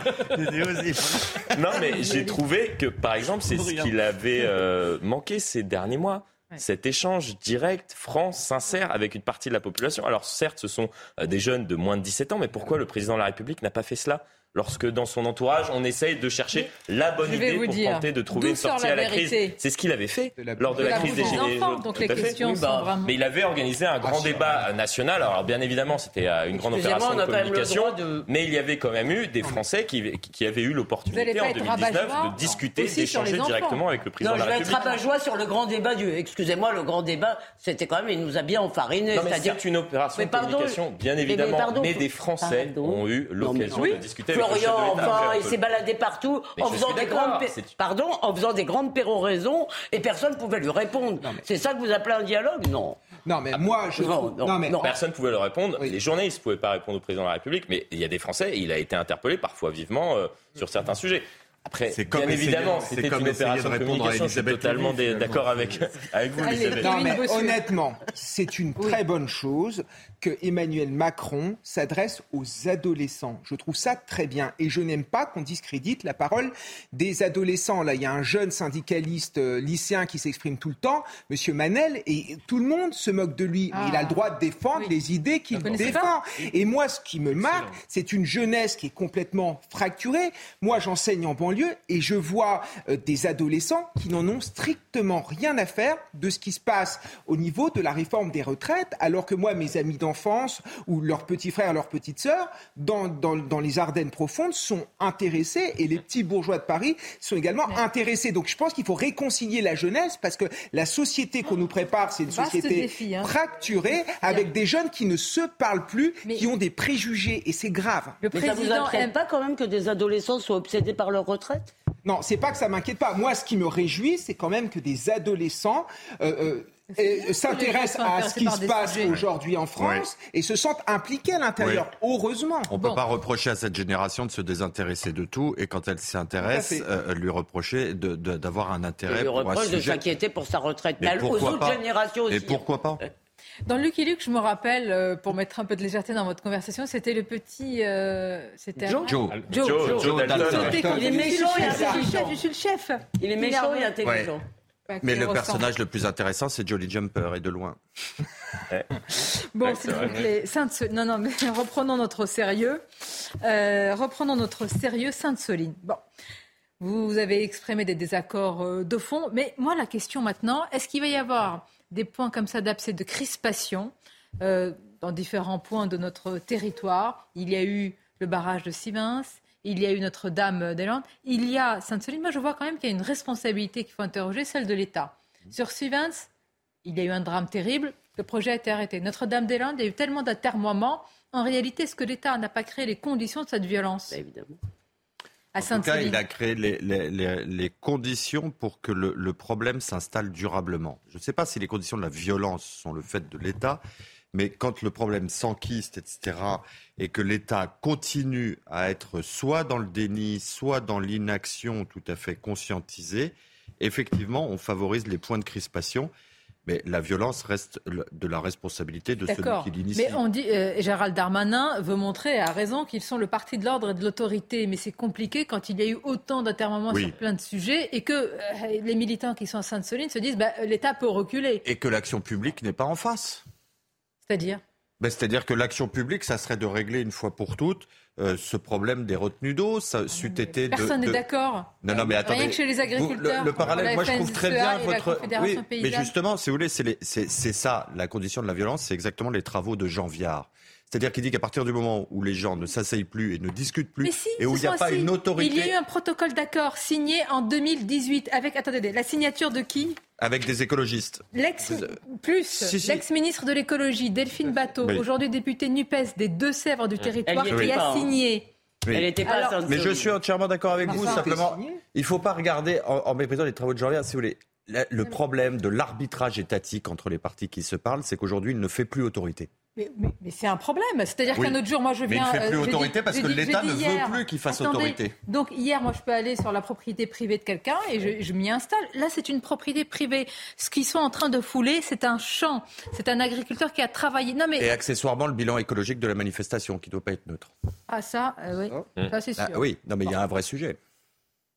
CNews, il faut- Non mais j'ai trouvé que par exemple c'est ce qu'il avait euh, manqué ces derniers mois. Ouais. Cet échange direct, franc, sincère avec une partie de la population. Alors certes, ce sont euh, des jeunes de moins de 17 ans, mais pourquoi le président de la République n'a pas fait cela? Lorsque dans son entourage, on essaye de chercher la bonne idée pour tenter de trouver une sortie à la crise. C'est ce qu'il avait fait lors de la, crise des Gilets jaunes. Donc les questions sont bah, Mais il avait organisé un grand débat national. Alors bien évidemment, c'était une grande opération de communication, mais il y avait quand même eu des Français qui, qui avaient eu l'opportunité en 2019 de discuter, d'échanger directement avec le président de la République. Je vais être rabat-joie sur le grand débat du. Excusez-moi, le grand débat, c'était quand même, il nous a bien enfariné. C'est une opération de communication, bien évidemment, mais, des Français ont eu l'occasion de discuter Florian, enfin, il s'est baladé partout en faisant des grandes, pardon, en faisant des grandes péroraisons et personne ne pouvait lui répondre. C'est ça que vous appelez un dialogue? Non. Non, mais moi, je. Non, non, mais... Personne ne pouvait le répondre. Les journalistes ne pouvaient pas répondre au président de la République, mais il y a des Français, il a été interpellé parfois vivement euh, sur certains sujets. Après, bien évidemment, c'était une opération de, communication. Je suis totalement d'accord avec, avec vous, Elisabeth. Non, mais honnêtement, c'est une très bonne chose que Emmanuel Macron s'adresse aux adolescents. Je trouve ça très bien. Et je n'aime pas qu'on discrédite la parole des adolescents. Là, il y a un jeune syndicaliste euh, lycéen qui s'exprime tout le temps, Monsieur Manel, et tout le monde se moque de lui. il a le droit de défendre les idées qu'il défend. Et moi, ce qui me marque, c'est une jeunesse qui est complètement fracturée. Moi, j'enseigne en banlieue et je vois euh, des adolescents qui n'en ont strictement rien à faire de ce qui se passe au niveau de la réforme des retraites, alors que moi, mes amis dans enfance ou leurs petits frères, leurs petites sœurs, dans, dans, les Ardennes profondes, sont intéressés et les petits bourgeois de Paris sont également intéressés. Donc je pense qu'il faut réconcilier la jeunesse parce que la société qu'on nous prépare, c'est une société hein. fracturée avec des jeunes qui ne se parlent plus, qui ont des préjugés et c'est grave. Le Mais ça vous inquiète pas quand même que des adolescents soient obsédés par leur retraite? Non, c'est pas que ça m'inquiète pas. Moi, ce qui me réjouit, c'est quand même que des adolescents euh, euh, s'intéressent à ce qui se passe aujourd'hui en France et se sentent impliqués à l'intérieur. Heureusement. On ne peut pas reprocher à cette génération de se désintéresser de tout et quand elle s'intéresse, euh, lui reprocher d'avoir un intérêt. lui reproche de s'inquiéter pour sa retraite. Mais aux autres générations aussi. Et pourquoi pas dans Lucky Luke, je me rappelle, euh, pour mettre un peu de légèreté dans votre conversation, c'était le petit. Euh, c'était Joe. Joe. Joe. Joe. Il est méchant et intelligent. Je suis le chef. Il est méchant et intelligent. Mais le personnage le plus intéressant, c'est Jolly Jumper, et de loin. bon, s'il vous plaît, Sainte non, non, mais reprenons notre sérieux. Euh, reprenons notre sérieux, Sainte-Soline. Bon, vous avez exprimé des désaccords euh, de fond, mais moi, la question maintenant, est-ce qu'il va y avoir des points comme ça d'abcès de crispation euh, dans différents points de notre territoire? Il y a eu le barrage de Sivins, il y a eu Notre-Dame-des-Landes, il y a Sainte-Soline. Moi, je vois quand même qu'il y a une responsabilité qu'il faut interroger, celle de l'État. Sur Sivins, il y a eu un drame terrible, le projet a été arrêté. Notre-Dame-des-Landes, il y a eu tellement d'atermoiements. En réalité, est-ce que l'État n'a pas créé les conditions de cette violence? Évidemment. À en tout cas, il a créé les, conditions pour que le problème s'installe durablement. Je ne sais pas si les conditions de la violence sont le fait de l'État, mais quand le problème s'enquiste, etc., et que l'État continue à être soit dans le déni, soit dans l'inaction tout à fait conscientisée, effectivement, on favorise les points de crispation. Mais la violence reste de la responsabilité de celui qui l'initie. Mais on dit, euh, Gérald Darmanin veut montrer, à raison, qu'ils sont le parti de l'ordre et de l'autorité. Mais c'est compliqué quand il y a eu autant d'intermoments sur plein de sujets et que euh, les militants qui sont à Sainte-Soline se disent bah, l'État peut reculer. Et que l'action publique n'est pas en face. C'est-à-dire ben, C'est-à-dire que l'action publique, ça serait de régler une fois pour toutes euh, ce problème des retenues d'eau. Ça été Personne n'est d'accord. Non, non, mais attendez. Rien que chez les agriculteurs. le, parallèle, moi, je trouve très bien votre. Oui, mais justement, si vous voulez, c'est ça, la condition de la violence, c'est exactement les travaux de Jean Viard. C'est-à-dire qu'il dit qu'à partir du moment où les gens ne s'asseyent plus et ne discutent plus, et où il n'y a pas une autorité. Il y a eu un protocole d'accord signé en 2018 avec, attendez, la signature de qui? Avec des écologistes. L'ex plus l'ex-ministre de l'écologie Delphine Bateau, aujourd'hui députée Nupes des Deux-Sèvres du territoire, qui a signé. Elle n'était pas Mais je suis entièrement d'accord avec vous. Simplement, il ne faut pas regarder en, en méprisant les travaux de Jean si vous voulez. Le problème de l'arbitrage étatique entre les partis qui se parlent, c'est qu'aujourd'hui, il ne fait plus autorité. Mais, c'est un problème. C'est-à-dire qu'un autre jour, moi, je viens. Mais il ne fait plus euh, autorité parce que l'État ne veut plus qu'il fasse autorité. Donc hier, moi, je peux aller sur la propriété privée de quelqu'un et je, m'y installe. Là, c'est une propriété privée. Ce qu'ils sont en train de fouler, c'est un champ. C'est un agriculteur qui a travaillé. Non, mais... Et accessoirement, le bilan écologique de la manifestation qui ne doit pas être neutre. Ah ça, euh, oui. Ça, c'est ah, sûr. oui, non, mais il y a un vrai sujet.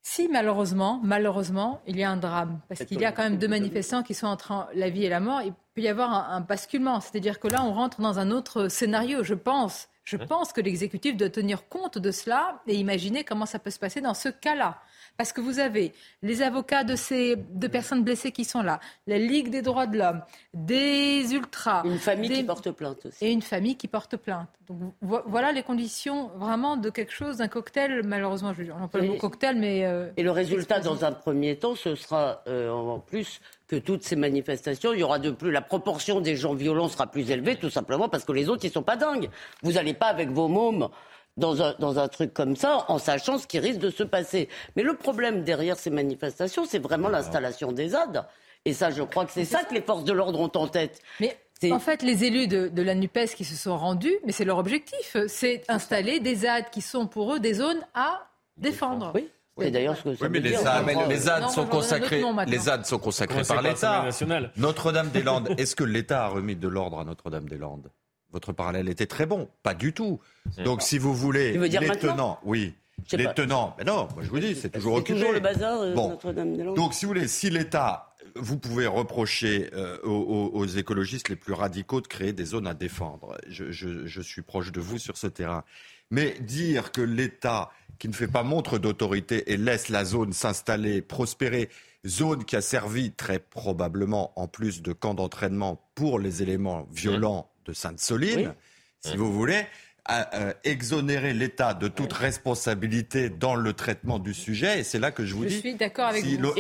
Si malheureusement, malheureusement, il y a un drame, parce qu'il y a quand même deux manifestants qui sont entre la vie et la mort, il peut y avoir un, basculement. C'est-à-dire que là, on rentre dans un autre scénario, je pense. Je pense que l'exécutif doit tenir compte de cela et imaginer comment ça peut se passer dans ce cas-là. Parce que vous avez les avocats de ces deux personnes blessées qui sont là, la Ligue des droits de l'homme, des ultras. Une famille qui porte plainte aussi. Et une famille qui porte plainte. Donc voilà les conditions vraiment de quelque chose, d'un cocktail, malheureusement, je, on pas le mot cocktail, mais... Euh, et le résultat, dans un premier temps, ce sera euh, en plus que toutes ces manifestations, il y aura de plus, la proportion des gens violents sera plus élevée, tout simplement parce que les autres, ils sont pas dingues. Vous n'allez pas avec vos mômes dans un, dans un truc comme ça, en sachant ce qui risque de se passer. Mais le problème derrière ces manifestations, c'est vraiment l'installation des ZAD. Et ça, je crois que c'est ça que les forces de l'ordre ont en tête. Mais en fait, les élus de, de, la NUPES qui se sont rendus, mais c'est leur objectif, c'est installer des ZAD qui sont pour eux des zones à défendre. Oui. C'est d'ailleurs ce que ça oui, mais les, ZAD, les ZAD sont consacrés, les ZAD sont consacrés par l'État. Notre-Dame-des-Landes, est-ce que l'État a remis de l'ordre à Notre-Dame-des-Landes? Votre parallèle était très bon. Pas du tout. Donc, si vous voulez, les tenants, oui. Les tenants, mais non, moi je vous dis, c'est toujours occupé. toujours le bazar, euh, Notre-Dame-des-Landes. Donc, si vous voulez, si l'État, vous pouvez reprocher euh, aux, écologistes les plus radicaux de créer des zones à défendre. Je, je suis proche de vous sur ce terrain. Mais dire que l'État, qui ne fait pas montre d'autorité et laisse la zone s'installer, prospérer, zone qui a servi très probablement en plus de camp d'entraînement pour les éléments violents de Sainte-Soline, si vous voulez, à, euh, exonérer l'État de toute responsabilité dans le traitement du sujet. Et c'est là que je vous je dis. suis d'accord avec si vous.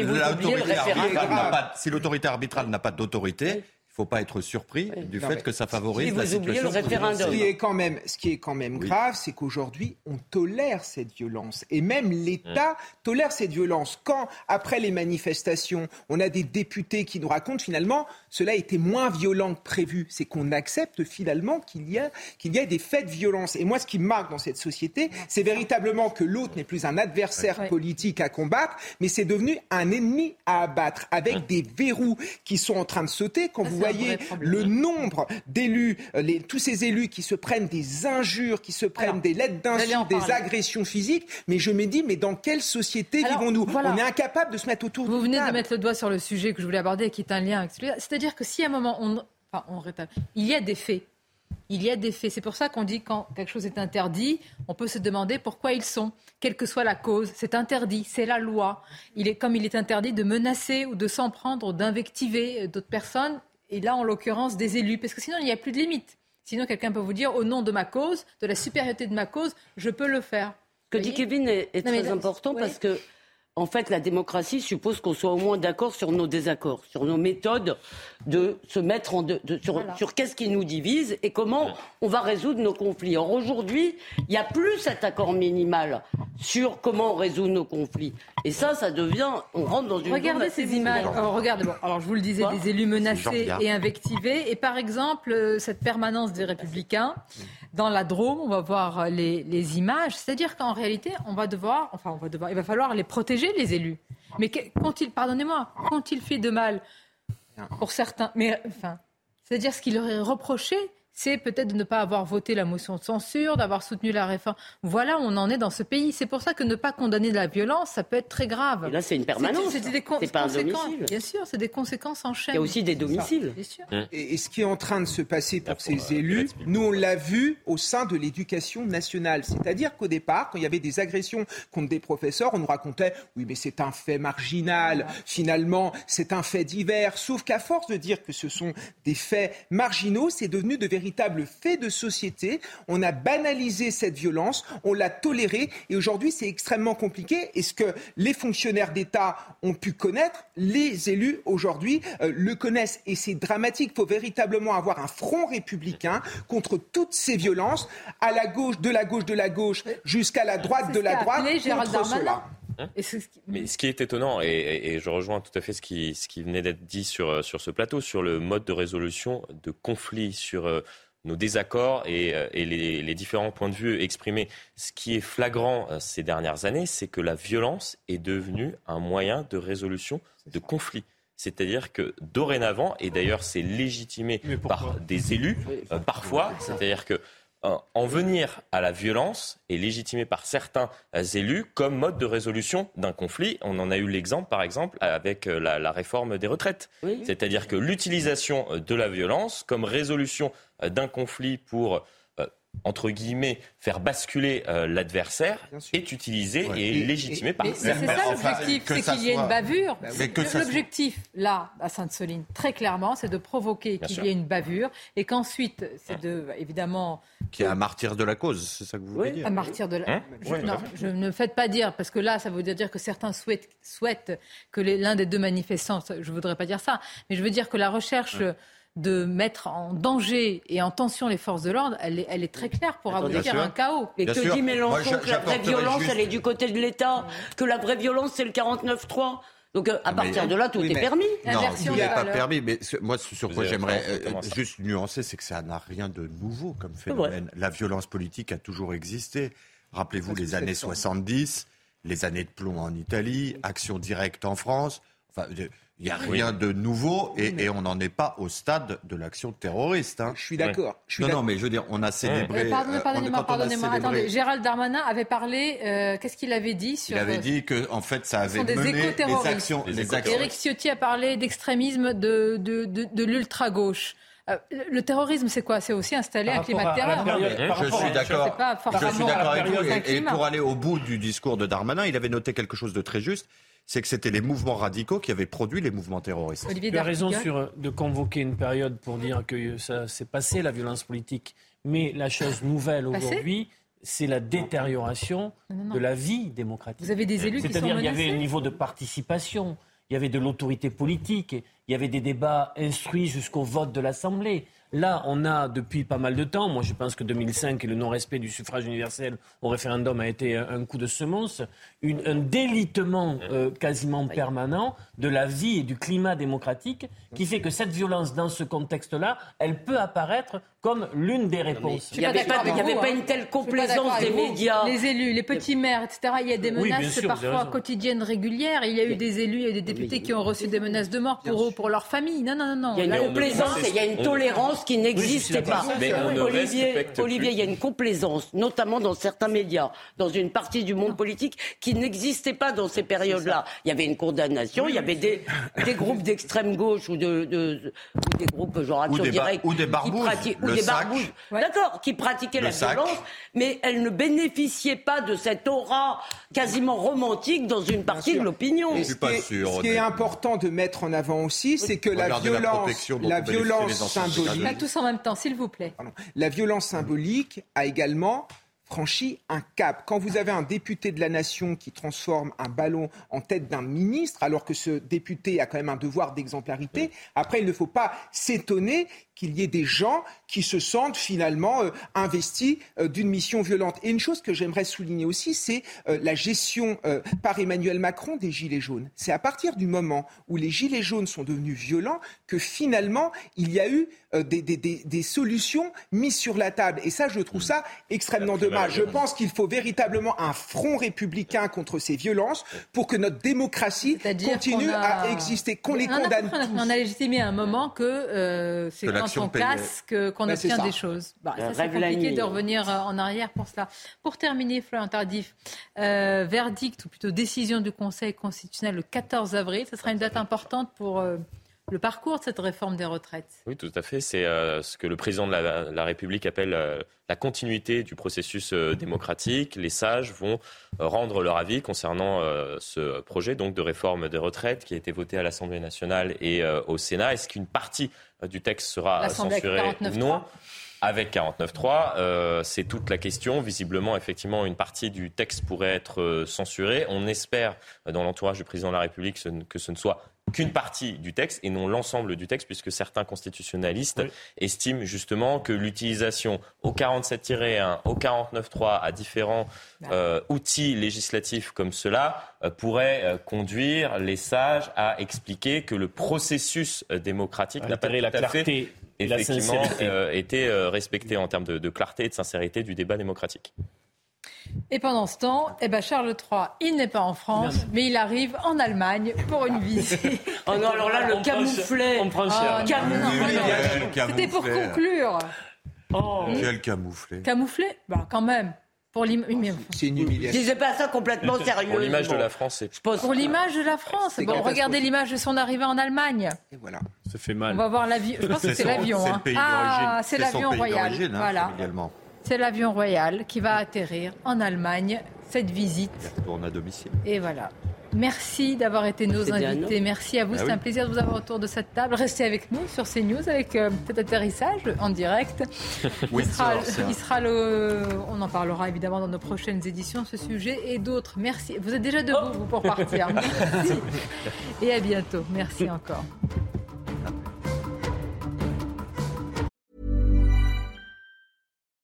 L'autorité arbitrale n'a pas d'autorité, il ne faut pas être surpris du fait que ça favorise la situation. Le Ce qui est quand même, ce qui est quand même grave, c'est qu'aujourd'hui, on tolère cette violence. Et même l'État tolère cette violence. Quand, après les manifestations, on a des députés qui nous racontent finalement, cela a été moins violent que prévu. C'est qu'on accepte finalement qu'il y, a, qu'il y a des faits de violence. Et moi, ce qui me marque dans cette société, c'est véritablement que l'autre n'est plus un adversaire politique à combattre, mais c'est devenu un ennemi à abattre, avec des verrous qui sont en train de sauter. Quand vous voyez le nombre d'élus, euh, tous ces élus qui se prennent des injures, qui se prennent des lettres d'insultes, des agressions physiques, mais je me dis, mais dans quelle société vivons-nous? On est incapable de se mettre autour Vous venez de mettre le doigt sur le sujet que je voulais aborder et qui est un lien avec celui-là. C'est-à-dire que si à un moment on, enfin, on il y a des faits. Il y a des faits. C'est pour ça qu'on dit quand quelque chose est interdit, on peut se demander pourquoi ils sont, quelle que soit la cause. C'est interdit, c'est la loi. Il est comme il est interdit de menacer ou de s'en prendre ou d'invectiver d'autres personnes et là, en l'occurrence, des élus, parce que sinon, il n'y a plus de limite. Sinon, quelqu'un peut vous dire, au nom de ma cause, de la supériorité de ma cause, je peux le faire. Ce que dit Kevin est, très important parce que en fait, la démocratie suppose qu'on soit au moins d'accord sur nos désaccords, sur nos méthodes de se mettre en sur, qu'est-ce qui nous divise et comment on va résoudre nos conflits. Or aujourd'hui, il n'y a plus cet accord minimal sur comment on résout nos conflits. Et ça, ça devient, on rentre dans une regardez ces images. Alors, regardez, bon, alors je vous le disais, des élus menacés et invectivés, et par exemple euh, cette permanence des Républicains dans la Drôme, on va voir les, les images. C'est-à-dire qu'en réalité, on va devoir, enfin, on va devoir, il va falloir les protéger les élus. Mais quand il, pardonnez-moi, quand il fait de mal pour certains, mais enfin, c'est-à-dire ce qu'il leur est reproché, c'est peut-être de ne pas avoir voté la motion de censure, d'avoir soutenu la réforme. Voilà on en est dans ce pays. C'est pour ça que ne pas condamner de la violence, ça peut être très grave. Et là, c'est une permanence. C'est pas un domicile. Bien sûr, c'est des conséquences en chaîne. Il y a aussi des domiciles. Hein. Et, ce qui est en train de se passer pour ces euh, élus, nous, on l'a vu au sein de l'éducation nationale. C'est-à-dire qu'au départ, quand il y avait des agressions contre des professeurs, on nous racontait, oui, mais c'est un fait marginal. Finalement, c'est un fait divers. Sauf qu'à force de dire que ce sont des faits marginaux, c'est devenu de véritables véritable fait de société. On a banalisé cette violence, on l'a tolérée et aujourd'hui c'est extrêmement compliqué. Et ce que les fonctionnaires d'État ont pu connaître, les élus aujourd'hui euh, le connaissent? Et c'est dramatique. Il faut véritablement avoir un front républicain contre toutes ces violences, à la gauche, de la gauche, de la gauche, jusqu'à la droite, de la droite, contre cela. Hein Mais ce qui est étonnant, et, je rejoins tout à fait ce qui, ce qui venait d'être dit sur, sur ce plateau, sur le mode de résolution de conflits, sur euh, nos désaccords et, euh, et les, les, différents points de vue exprimés. Ce qui est flagrant euh, ces dernières années, c'est que la violence est devenue un moyen de résolution de conflits. C'est-à-dire que dorénavant, et d'ailleurs c'est légitimé par des élus, parfois, c'est-à-dire que en venir à la violence est légitimé par certains élus comme mode de résolution d'un conflit. On en a eu l'exemple, par exemple, avec euh, la, réforme des retraites. C'est-à-dire que l'utilisation de la violence comme résolution euh, d'un conflit pour euh, entre guillemets, faire basculer euh, l'adversaire est utilisé et légitimé par. Mais c'est ça l'objectif, c'est qu'il y ait une bavure. Bah l'objectif, là, à Sainte-Soline, très clairement, c'est de provoquer qu'il y ait une bavure et qu'ensuite, c'est de, évidemment. Qui est un martyr de la cause, c'est ça que vous voulez dire Un martyr de la. Hein je, non, je ne faites pas dire, parce que là, ça veut dire que certains souhaitent, souhaitent que l'un des deux manifestants, je ne voudrais pas dire ça, mais je veux dire que la recherche de mettre en danger et en tension les forces de l'ordre, elle est, elle est très claire pour aboutir à un chaos. Et que dit Mélenchon que la vraie violence, elle est du côté de l'État, que la vraie violence, c'est le 49-3 donc euh, à partir de là, tout est permis. Non, il n'est pas permis. Mais moi, sur quoi j'aimerais euh, juste nuancer, c'est que ça n'a rien de nouveau comme phénomène. La violence politique a toujours existé. Rappelez-vous les années 70, les années de plomb en Italie, action directe en France. Enfin, il n'y a rien de nouveau et, on n'en est pas au stade de l'action terroriste. Hein. Je suis d'accord. Non, non, mais je veux dire, on a célébré. Pardonnez-moi, pardonnez-moi. Attendez, Gérald Darmanin avait parlé. Euh, qu'est-ce qu'il avait dit sur Il avait dit que, en fait, ça avait mené des actions. Les actions. Éric Ciotti a parlé d'extrémisme de, de, de, l'ultra gauche. Euh, le terrorisme, c'est quoi? C'est aussi installer un climat de terreur. je suis d'accord. Je suis d'accord avec vous. Et, et pour aller au bout du discours de Darmanin, il avait noté quelque chose de très juste c'est que c'était les mouvements radicaux qui avaient produit les mouvements terroristes. Olivier tu as raison sur, de convoquer une période pour dire que ça s'est passé, la violence politique. Mais la chose nouvelle aujourd'hui, c'est la détérioration de la vie démocratique. Vous avez des élus qui sont C'est-à-dire qu'il y avait un niveau de participation, il y avait de l'autorité politique, il y avait des débats instruits jusqu'au vote de l'Assemblée. Là, on a depuis pas mal de temps, moi je pense que 2005 et le non-respect du suffrage universel au référendum a été un coup de semence, un délitement euh, quasiment permanent de la vie et du climat démocratique qui fait que cette violence dans ce contexte-là, elle peut apparaître comme l'une des réponses. Il n'y avait, pas, une hein. telle complaisance des médias. Les élus, les petits maires, etc. Il y a des menaces parfois quotidiennes, régulières. Il y a eu des élus et des députés qui ont reçu des menaces de mort pour eux, pour leur famille. Non, non, non. Il y a une complaisance et il y a une tolérance qui n'existait pas. Olivier, Olivier, il y a une complaisance, notamment dans certains médias, dans une partie du monde politique, qui n'existait pas dans ces périodes-là. Il y avait une condamnation, il y avait des, des groupes d'extrême gauche ou, de, de, des groupes genre Action Directe. Ou des barbouches des barbouches, d'accord, qui pratiquaient la violence, mais elles ne bénéficiaient pas de cette aura quasiment romantique dans une partie de l'opinion. Je suis pas sûr. Ce qui est important de mettre en avant aussi, c'est que la violence, la, violence symbolique. Tous en même temps, s'il vous plaît. La violence symbolique a également franchi un cap. Quand vous avez un député de la nation qui transforme un ballon en tête d'un ministre, alors que ce député a quand même un devoir d'exemplarité, après, il ne faut pas s'étonner qu'il y ait des gens qui se sentent finalement euh, investis euh, d'une mission violente. Et une chose que j'aimerais souligner aussi, c'est euh, la gestion par Emmanuel Macron des Gilets jaunes. C'est à partir du moment où les Gilets jaunes sont devenus violents que finalement il y a eu des, des, des, solutions mises sur la table. Et ça, je trouve ça extrêmement dommage. Je pense qu'il faut véritablement un front républicain contre ces violences pour que notre démocratie continue à exister, qu'on les condamne. On a légitimé à un moment que c'est quand on casse qu'on obtient des choses. Bah, c'est compliqué de revenir euh, en arrière pour cela. Pour terminer, Florian Tardif, euh, verdict ou plutôt décision du Conseil constitutionnel le 14 avril, ce sera une date importante pour euh, le parcours de cette réforme des retraites. Oui, tout à fait. C'est ce que le président de la, République appelle la continuité du processus démocratique. Les sages vont rendre leur avis concernant ce projet donc de réforme des retraites qui a été voté à l'Assemblée nationale et au Sénat. Est-ce qu'une partie du texte sera censuré Non? Avec 49.3. Euh, c'est toute la question. Visiblement, effectivement, une partie du texte pourrait être euh, censurée. On espère, euh, dans l'entourage du président de la République, que ce ne soit qu'une partie du texte et non l'ensemble du texte, puisque certains constitutionnalistes estiment justement que l'utilisation au 47-1, au 49.3, à différents bah. outils législatifs comme cela, pourrait conduire les sages à expliquer que le processus démocratique n'a pas tout à fait effectivement euh, été euh, respecté en termes de, clarté et de sincérité du débat démocratique. Et pendant ce temps, eh ben Charles III, il n'est pas en France, mais il arrive en Allemagne pour une visite. oh non, alors là, le camouflet. On prend cher. C'était pour conclure. Oh. Quel camouflet. Camouflé Bah quand même. Pour c'est une humiliation. Je disais pas ça complètement sérieux. Pour l'image de la France, c'est. Pour l'image de la France. Bon, regardez l'image de son arrivée en Allemagne. Et voilà. Ça fait mal. On va voir l'avion. Je pense que c'est l'avion. Hein. Ah, c'est l'avion royal. Hein, voilà. Également. C'est l'avion royal qui va atterrir en Allemagne. Cette visite. On à domicile. Et voilà. Merci d'avoir été nos invités. Merci à vous. Ah c'est un plaisir de vous avoir autour de cette table. Restez avec nous sur CNews avec euh, cet atterrissage en direct. il, sera, il sera le, on en parlera évidemment dans nos prochaines éditions, ce sujet et d'autres. Merci. Vous êtes déjà debout, vous, pour partir. Merci. Et à bientôt. Merci encore.